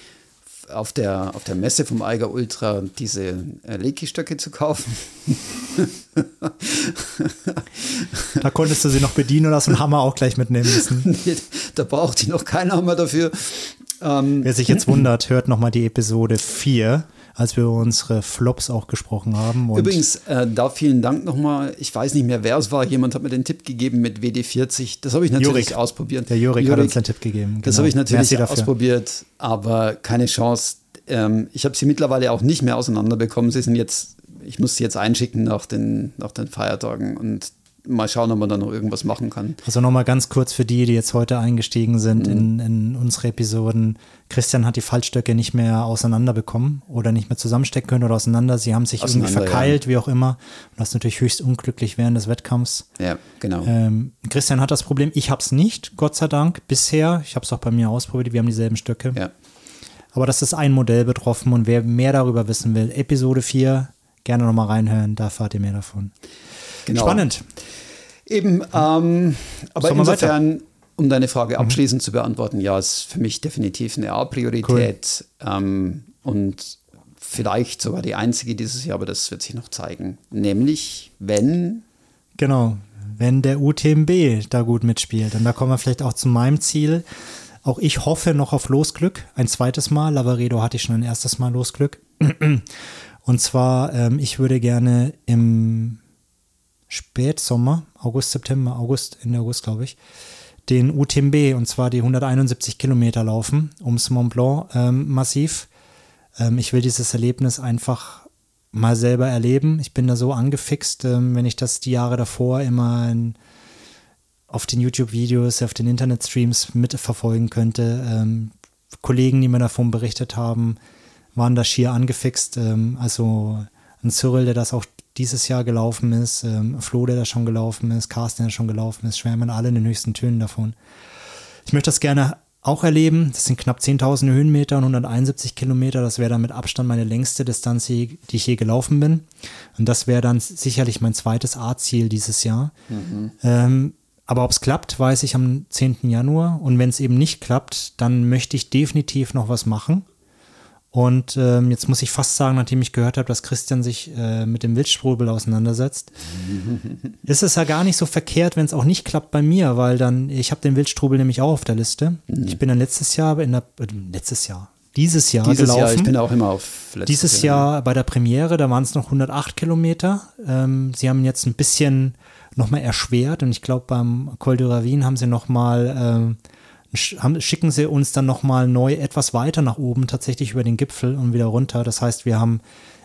auf der, auf der Messe vom Eiger Ultra diese äh, Leki-Stöcke zu kaufen. *laughs* da konntest du sie noch bedienen oder hast einen Hammer auch gleich mitnehmen müssen. *laughs* da braucht ich noch keinen Hammer dafür. Ähm, Wer sich jetzt wundert, hört nochmal die Episode 4 als wir über unsere Flops auch gesprochen haben. Übrigens, äh, da vielen Dank nochmal. Ich weiß nicht mehr, wer es war. Jemand hat mir den Tipp gegeben mit WD40. Das habe ich natürlich Jurik. ausprobiert. Der Jurik, hat uns den Tipp gegeben. Genau. Das habe ich natürlich ausprobiert, aber keine Chance. Ähm, ich habe sie mittlerweile auch nicht mehr auseinanderbekommen. Sie sind jetzt, ich muss sie jetzt einschicken nach den, nach den Feiertagen und mal schauen, ob man da noch irgendwas machen kann. Also nochmal ganz kurz für die, die jetzt heute eingestiegen sind mhm. in, in unsere Episoden. Christian hat die Fallstöcke nicht mehr auseinanderbekommen oder nicht mehr zusammenstecken können oder auseinander. Sie haben sich irgendwie verkeilt, ja. wie auch immer. Und das ist natürlich höchst unglücklich während des Wettkampfs. Ja, genau. Ähm, Christian hat das Problem. Ich habe es nicht, Gott sei Dank, bisher. Ich habe es auch bei mir ausprobiert. Wir haben dieselben Stöcke. Ja. Aber das ist ein Modell betroffen und wer mehr darüber wissen will, Episode 4, gerne nochmal reinhören, da erfahrt ihr mehr davon. Genau. Spannend. Eben, ähm, aber insofern, um deine Frage mhm. abschließend mhm. zu beantworten, ja, ist für mich definitiv eine A-Priorität cool. ähm, und vielleicht sogar die einzige dieses Jahr, aber das wird sich noch zeigen. Nämlich, wenn. Genau, wenn der UTMB da gut mitspielt. Und da kommen wir vielleicht auch zu meinem Ziel. Auch ich hoffe noch auf Losglück. Ein zweites Mal. Lavaredo hatte ich schon ein erstes Mal Losglück. *clears throat* Und zwar, ähm, ich würde gerne im Spätsommer, August, September, August, Ende August, glaube ich, den UTMB und zwar die 171 Kilometer laufen ums Mont Blanc ähm, Massiv. Ähm, ich will dieses Erlebnis einfach mal selber erleben. Ich bin da so angefixt, ähm, wenn ich das die Jahre davor immer in, auf den YouTube-Videos, auf den Internetstreams mitverfolgen könnte. Ähm, Kollegen, die mir davon berichtet haben, waren da schier angefixt. Ähm, also ein Cyril, der das auch dieses Jahr gelaufen ist, ähm, Flo, der da schon gelaufen ist, Carsten, der schon gelaufen ist, schwärmen alle in den höchsten Tönen davon. Ich möchte das gerne auch erleben. Das sind knapp 10.000 Höhenmeter und 171 Kilometer. Das wäre dann mit Abstand meine längste Distanz, die ich je gelaufen bin. Und das wäre dann sicherlich mein zweites A-Ziel dieses Jahr. Mhm. Ähm, aber ob es klappt, weiß ich am 10. Januar. Und wenn es eben nicht klappt, dann möchte ich definitiv noch was machen. Und ähm, jetzt muss ich fast sagen, nachdem ich gehört habe, dass Christian sich äh, mit dem Wildstrubel auseinandersetzt, *laughs* ist es ja gar nicht so verkehrt, wenn es auch nicht klappt bei mir, weil dann, ich habe den Wildstrubel nämlich auch auf der Liste. Mhm. Ich bin dann letztes Jahr in der, äh, letztes Jahr, dieses Jahr dieses gelaufen. Jahr, ich bin auch immer auf Dieses Jahr, Jahr bei der Premiere, da waren es noch 108 Kilometer. Ähm, sie haben jetzt ein bisschen nochmal erschwert und ich glaube beim Col de Ravine haben sie nochmal ähm, schicken sie uns dann nochmal neu etwas weiter nach oben, tatsächlich über den Gipfel und wieder runter. Das heißt, wir haben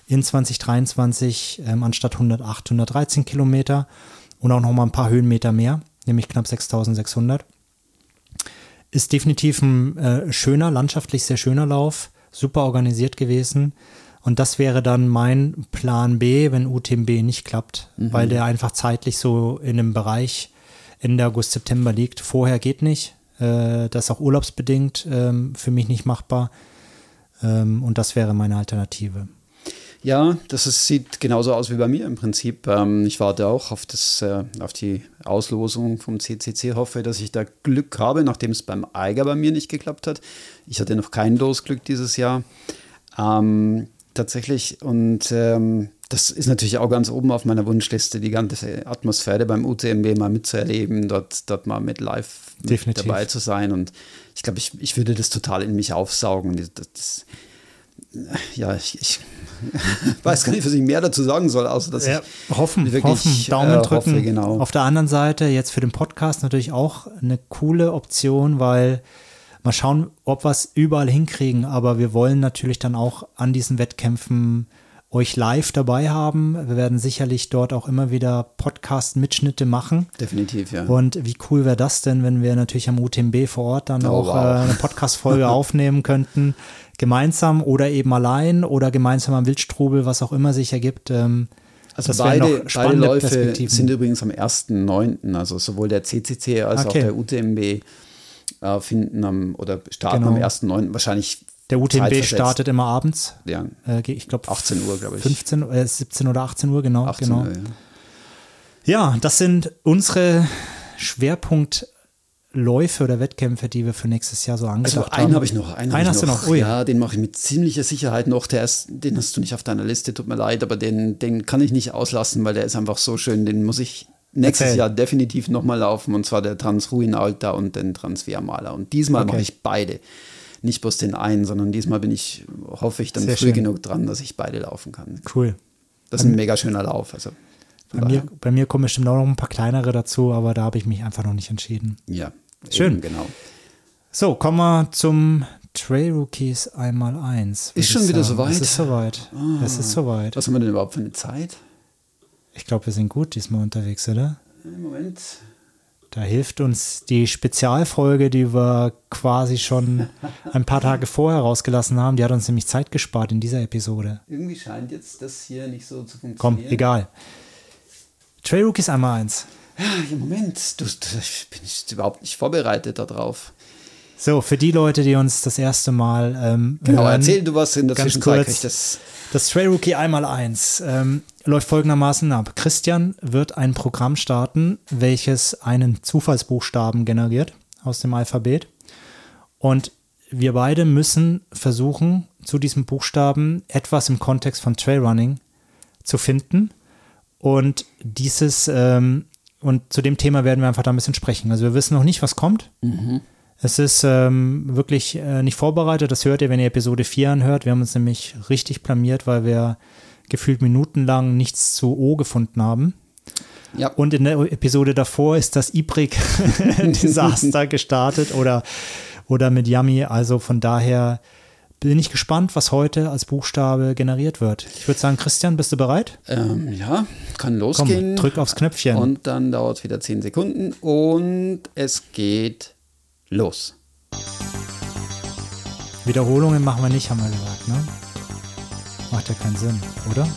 in 2023 ähm, anstatt 108, 113 Kilometer und auch nochmal ein paar Höhenmeter mehr, nämlich knapp 6600. Ist definitiv ein äh, schöner, landschaftlich sehr schöner Lauf, super organisiert gewesen. Und das wäre dann mein Plan B, wenn UTMB nicht klappt, mhm. weil der einfach zeitlich so in einem Bereich Ende August, September liegt. Vorher geht nicht. Äh, das ist auch urlaubsbedingt ähm, für mich nicht machbar. Ähm, und das wäre meine Alternative. Ja, das ist, sieht genauso aus wie bei mir im Prinzip. Ähm, ich warte auch auf, das, äh, auf die Auslosung vom CCC, hoffe, dass ich da Glück habe, nachdem es beim Eiger bei mir nicht geklappt hat. Ich hatte noch kein Losglück dieses Jahr. Ähm, tatsächlich. Und ähm, das ist natürlich auch ganz oben auf meiner Wunschliste, die ganze Atmosphäre beim UTMB mal mitzuerleben, dort, dort mal mit live mit dabei zu sein. Und ich glaube, ich, ich würde das total in mich aufsaugen. Das, das, ja, ich, ich *laughs* weiß gar nicht, was ich mehr dazu sagen soll, außer dass ja, ich hoffen, wirklich, hoffen, Daumen äh, drücken. Hoffe, genau. Auf der anderen Seite jetzt für den Podcast natürlich auch eine coole Option, weil mal schauen, ob wir es überall hinkriegen, aber wir wollen natürlich dann auch an diesen Wettkämpfen euch live dabei haben. Wir werden sicherlich dort auch immer wieder Podcast-Mitschnitte machen. Definitiv, ja. Und wie cool wäre das denn, wenn wir natürlich am UTMB vor Ort dann Oh, auch wow. äh, eine Podcast-Folge *laughs* aufnehmen könnten. Gemeinsam oder eben allein oder gemeinsam am Wildstrubel, was auch immer sich ergibt. Ähm, Also das beide, beide Läufe sind übrigens am 1.9., also sowohl der CCC als Okay. auch der UTMB äh, finden am oder starten Genau. am 1.9. wahrscheinlich der UTMB startet immer abends. ja, Äh, ich glaube 18 Uhr, glaube ich. 15, äh, 17 oder 18 Uhr, genau. 18 genau. Uhr, ja. Ja, das sind unsere Schwerpunktläufe oder Wettkämpfe, die wir für nächstes Jahr so angedacht Also haben. einen habe ich noch. Einen, Einen ich hast du noch? Ui. Ja, den mache ich mit ziemlicher Sicherheit noch. Der ist, den hast du nicht auf deiner Liste, tut mir leid, aber den, den kann ich nicht auslassen, weil der ist einfach so schön. Den muss ich nächstes Erzähl. Jahr definitiv nochmal laufen und zwar der Transruin Alta und den Transfermaler. Und diesmal Okay. mache ich beide. Nicht bloß den einen, sondern diesmal bin ich, hoffe ich, dann Sehr früh schön. genug dran, dass ich beide laufen kann. Cool. Das ist ein mega schöner Lauf. Also, Bei mir, bei mir kommen bestimmt auch noch ein paar kleinere dazu, aber da habe ich mich einfach noch nicht entschieden. ja, Schön. Eben, genau. So, kommen wir zum Trail Rookies einmal eins. Ist schon wieder soweit? Es ist soweit. Es ist soweit. Was haben wir denn überhaupt für eine Zeit? Ich glaube, wir sind gut diesmal unterwegs, oder? Moment. Da hilft uns die Spezialfolge, die wir quasi schon *laughs* ein paar Tage vorher rausgelassen haben. Die hat uns nämlich Zeit gespart in dieser Episode. Irgendwie scheint jetzt das hier nicht so zu funktionieren. Komm, egal. Trail Rookies einmal eins. Ja, Moment, du, du, ich bin ich überhaupt nicht vorbereitet darauf. So, für die Leute, die uns das erste Mal ähm, Genau, hören, erzähl du was in der ganz Zwischenzeit. kurz. das, Das Trail Rookie einmal eins ähm, läuft folgendermaßen ab. Christian wird ein Programm starten, welches einen Zufallsbuchstaben generiert aus dem Alphabet. Und wir beide müssen versuchen, zu diesem Buchstaben etwas im Kontext von Trailrunning zu finden. Und dieses, ähm, und zu dem Thema werden wir einfach da ein bisschen sprechen. Also wir wissen noch nicht, was kommt. Es ist ähm, wirklich äh, nicht vorbereitet. Das hört ihr, wenn ihr Episode 4 anhört. Wir haben uns nämlich richtig blamiert, weil wir gefühlt minutenlang nichts zu O gefunden haben. ja, Und in der Episode davor ist das Ibrik-Desaster *laughs* gestartet oder, oder mit Yummy. Also von daher bin ich gespannt, was heute als Buchstabe generiert wird. Ich würde sagen, Christian, bist du bereit? ähm, ja, kann Komm, losgehen. drück aufs Knöpfchen. Und dann dauert es wieder 10 Sekunden und es geht los. Wiederholungen machen wir nicht, haben wir gesagt, ne? Macht ja keinen Sinn, oder?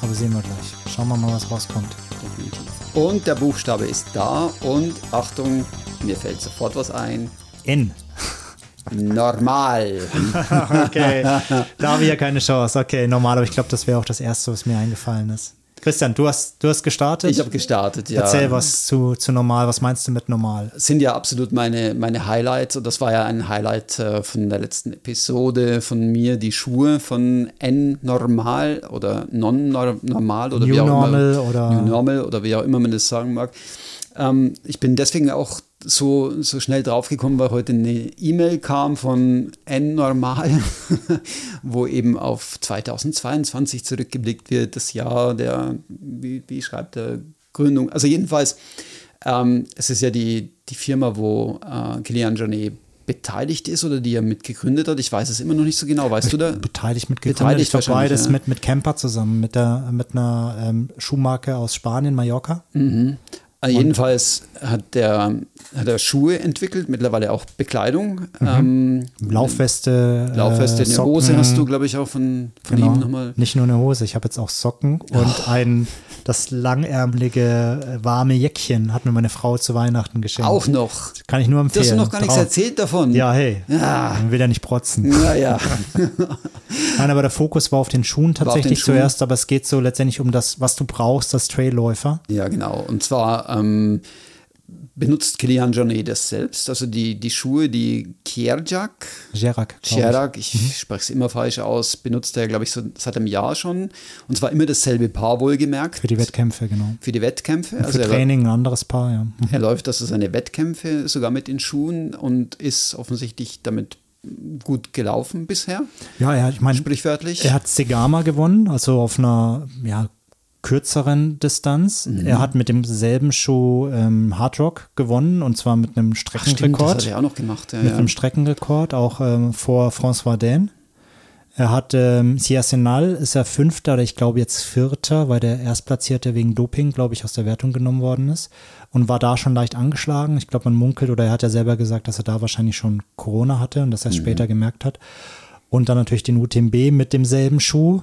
Aber sehen wir gleich. Schauen wir mal, was rauskommt. Definitiv. Und der Buchstabe ist da und Achtung, mir fällt sofort was ein. N. Normal. *laughs* Okay, *laughs* da habe ich ja keine Chance. Okay, normal, aber ich glaube, das wäre auch das Erste, was mir eingefallen ist. Christian, du hast, du hast gestartet. Ich habe gestartet, ja. Erzähl was zu, zu normal. Was meinst du mit normal? sind ja absolut meine, meine Highlights. Und das war ja ein Highlight äh, von der letzten Episode von mir, die Schuhe von N normal oder non normal oder New wie auch Normal immer. oder- New Normal oder wie auch immer man das sagen mag. Ähm, ich bin deswegen auch so, so schnell draufgekommen, weil heute eine E-Mail kam von N normal, *laughs* wo eben auf 2022 zurückgeblickt wird, das Jahr der, wie, wie schreibt der Gründung, also jedenfalls ähm, es ist ja die, die Firma, wo äh, Kilian Jornet beteiligt ist oder die er mitgegründet hat. Ich weiß es immer noch nicht so genau. Weißt du da? Beteiligt mit gegründet. Beteiligt ich glaube beides ja. mit, mit Camper zusammen, mit, der, mit einer ähm, Schuhmarke aus Spanien, Mallorca. Äh, jedenfalls hat der, hat er Schuhe entwickelt, mittlerweile auch Bekleidung. Ähm, Laufweste. Laufweste, äh, eine Socken, Hose hast du, glaube ich, auch von, von Genau. ihm nochmal. Nicht nur eine Hose, ich habe jetzt auch Socken und ein das langärmelige äh, warme Jäckchen hat mir meine Frau zu Weihnachten geschenkt. Auch noch. Kann ich nur Du empfehlen. hast du noch gar nichts erzählt davon. Ja, hey. Ja. Man will ja nicht protzen. Naja. *laughs* Nein, aber der Fokus war auf den Schuhen tatsächlich Schuhen. zuerst, aber es geht so letztendlich um das, was du brauchst als Trailläufer. Ja, genau. Und zwar ähm, benutzt Kilian Jornet das selbst. Also die, die Schuhe, die Kierjak, Gerak. glaub ich. Ich spreche es immer falsch aus, benutzt er, glaube ich, so seit einem Jahr schon. Und zwar immer dasselbe Paar wohlgemerkt. Für die Wettkämpfe, genau. Für die Wettkämpfe. Für Also er, Training ein anderes Paar, ja. er läuft also seine Wettkämpfe sogar mit den Schuhen und ist offensichtlich damit gut gelaufen bisher, Ja, er, ich meine, sprichwörtlich. er hat Segama gewonnen, also auf einer ja, kürzeren Distanz. Mhm. Er hat mit demselben Schuh ähm, Hard Rock gewonnen und zwar mit einem Ach, stimmt, das Streckenrekord. hat er auch noch gemacht. Ja, mit ja. einem Streckenrekord, auch ähm, vor François Dain. Er hat ähm, Siasenal ist er Fünfter oder ich glaube jetzt Vierter, weil der Erstplatzierte wegen Doping, glaube ich, aus der Wertung genommen worden ist und war da schon leicht angeschlagen. Ich glaube, man munkelt oder er hat ja selber gesagt, dass er da wahrscheinlich schon Corona hatte und dass er es mhm. später gemerkt hat. Und dann natürlich den UTMB mit demselben Schuh,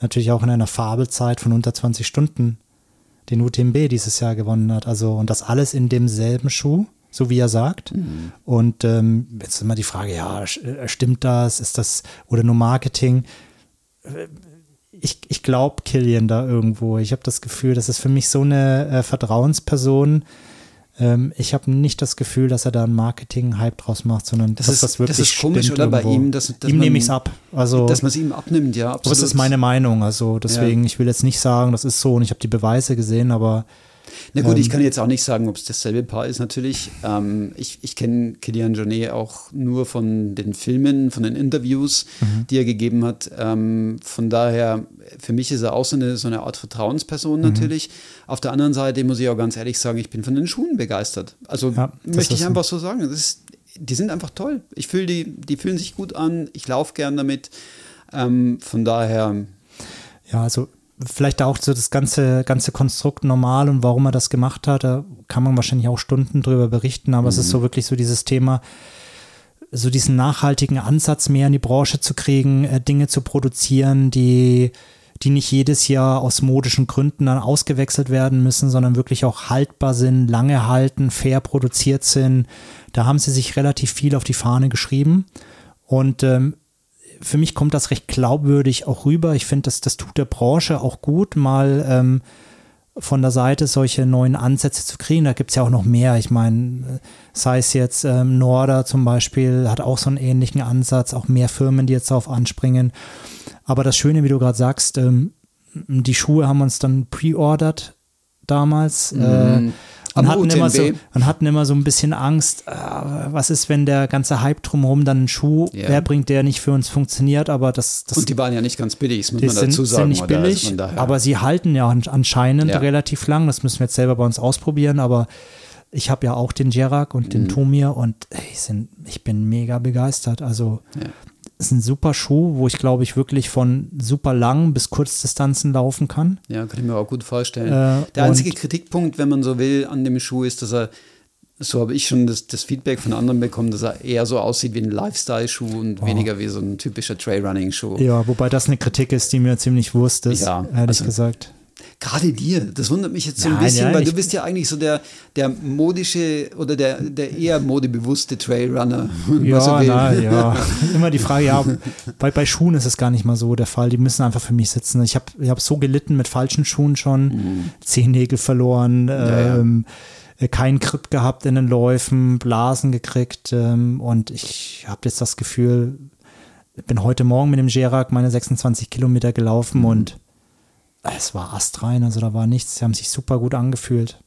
natürlich auch in einer Fabelzeit von unter 20 Stunden den UTMB dieses Jahr gewonnen hat. Also und das alles in demselben Schuh so wie er sagt. Mhm. Und ähm, jetzt ist immer die Frage, ja, äh, stimmt das? Ist das oder nur Marketing? Äh, ich, ich glaube Killian da irgendwo. Ich habe das Gefühl, das ist für mich so eine äh, Vertrauensperson. Ähm, ich habe nicht das Gefühl, dass er da einen Marketing-Hype draus macht, sondern das dass ist, das wirklich Das ist komisch, oder irgendwo. bei ihm? Dass, dass ihm nehme ich es ab. Also, dass man es ihm abnimmt, ja. Absolut. Das ist meine Meinung. Also deswegen, ja. ich will jetzt nicht sagen, das ist so und ich habe die Beweise gesehen, aber na gut, ähm, ich kann jetzt auch nicht sagen, ob es dasselbe Paar ist natürlich. Ähm, ich ich kenne Kilian Jornet auch nur von den Filmen, von den Interviews, mhm. die er gegeben hat. Ähm, von daher, für mich ist er auch so eine, so eine Art Vertrauensperson mhm. natürlich. Auf der anderen Seite muss ich auch ganz ehrlich sagen, ich bin von den Schuhen begeistert. Also ja, möchte ich einfach so sagen. Ist, die sind einfach toll. Ich fühle die, die fühlen sich gut an. Ich laufe gern damit. Ähm, von daher. Ja, also vielleicht auch so das ganze, ganze Konstrukt normal und warum er das gemacht hat, da kann man wahrscheinlich auch Stunden drüber berichten, aber mhm. es ist so mhm. wirklich so dieses Thema, so diesen nachhaltigen Ansatz mehr in die Branche zu kriegen, äh, Dinge zu produzieren, die, die nicht jedes Jahr aus modischen Gründen dann ausgewechselt werden müssen, sondern wirklich auch haltbar sind, lange halten, fair produziert sind. Da haben sie sich relativ viel auf die Fahne geschrieben. Und ähm, für mich kommt das recht glaubwürdig auch rüber. Ich finde, das, das tut der Branche auch gut, mal ähm, von der Seite solche neuen Ansätze zu kriegen. Da gibt es ja auch noch mehr. Ich meine, sei es jetzt ähm, Norder zum Beispiel, hat auch so einen ähnlichen Ansatz, auch mehr Firmen, die jetzt darauf anspringen. Aber das Schöne, wie du gerade sagst, ähm, die Schuhe haben uns dann pre-ordered damals. Mhm. Äh, und hatten, immer so, und hatten immer so ein bisschen Angst, äh, was ist, wenn der ganze Hype drumherum dann einen Schuh yeah. herbringt, der nicht für uns funktioniert, aber das, das Und die waren ja nicht ganz billig, das muss man dazu sagen. Sind nicht billig, aber sie halten ja anscheinend ja. relativ lang, das müssen wir jetzt selber bei uns ausprobieren, aber ich habe ja auch den Jerak und den mhm. Tomir und ey, sind, ich bin mega begeistert. Also ja ist ein super Schuh, wo ich glaube ich wirklich von super lang bis Kurzdistanzen laufen kann. Ja, kann ich mir auch gut vorstellen. Äh, Der einzige Kritikpunkt, wenn man so will, an dem Schuh ist, dass er, so habe ich schon das, das, Feedback von anderen bekommen, dass er eher so aussieht wie ein Lifestyle-Schuh und oh. weniger wie so ein typischer Trailrunning-Schuh. Ja, wobei das eine Kritik ist, die mir ziemlich wurscht ist, ja, ehrlich also, gesagt. Gerade dir, das wundert mich jetzt so ein bisschen, ja, weil du bist ja eigentlich so der, der modische oder der, der eher modebewusste Trailrunner. *laughs* Ja, so na, ja. *laughs* Immer die Frage, ja, bei, bei Schuhen ist es gar nicht mal so der Fall. Die müssen einfach für mich sitzen. Ich habe ich hab so gelitten mit falschen Schuhen schon, mhm. Zehennägel verloren, ja, ähm, äh, keinen Grip gehabt in den Läufen, Blasen gekriegt ähm, und ich habe jetzt das Gefühl, bin heute Morgen mit dem Gerak meine 26 Kilometer gelaufen mhm. und es war astrein, also da war nichts. Sie haben sich super gut angefühlt.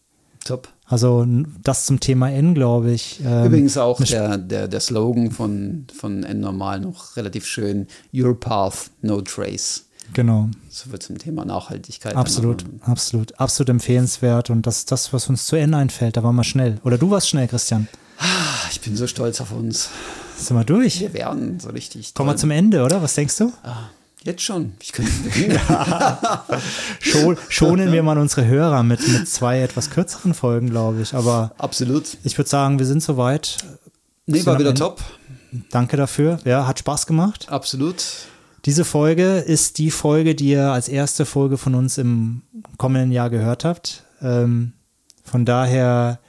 Top. Also das zum Thema N, glaube ich. Ähm, Übrigens auch der, der, der Slogan von, von N normal noch relativ schön. Your path, no trace. Genau. So wird zum Thema Nachhaltigkeit. Absolut, absolut, absolut empfehlenswert. Und das ist das, was uns zu N einfällt. Da waren wir schnell. Oder du warst schnell, Christian. Ah, ich bin so stolz auf uns. Sind wir durch? Wir werden so richtig. Kommen wir zum Ende, oder? Was denkst du? Ah. Jetzt schon. Ich könnte *laughs* Schon, schonen wir mal unsere Hörer mit, mit zwei etwas kürzeren Folgen, glaube ich. Aber absolut. Ich würde sagen, wir sind soweit. Nee, war wieder top. Danke dafür. Ja, hat Spaß gemacht. Absolut. Diese Folge ist die Folge, die ihr als erste Folge von uns im kommenden Jahr gehört habt. Ähm, von daher,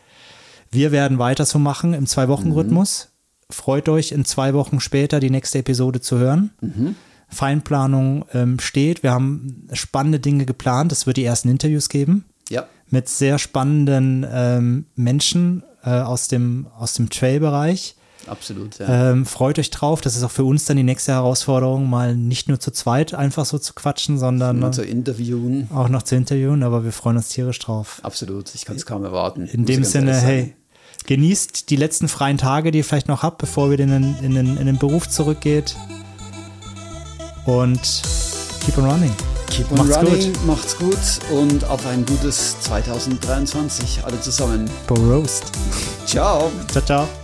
wir werden weiter so machen im Zwei-Wochen-Rhythmus. Mhm. Freut euch, in zwei Wochen später die nächste Episode zu hören. Mhm. Feinplanung ähm, steht. Wir haben spannende Dinge geplant. Es wird die ersten Interviews geben. Ja. Mit sehr spannenden ähm, Menschen äh, aus dem, aus dem Trail-Bereich. Absolut, ja. Ähm, freut euch drauf. Das ist auch für uns dann die nächste Herausforderung, mal nicht nur zu zweit einfach so zu quatschen, sondern noch zu interviewen. Auch noch zu interviewen, aber wir freuen uns tierisch drauf. Absolut, ich kann es kaum erwarten. In dem Sinne, hey, genießt die letzten freien Tage, die ihr vielleicht noch habt, bevor ihr in den, in den, in den Beruf zurückgeht. Und keep on running. Keep on macht's running, gut. macht's gut und auf ein gutes 2023 alle zusammen. Roast. Ciao. Ciao, ciao.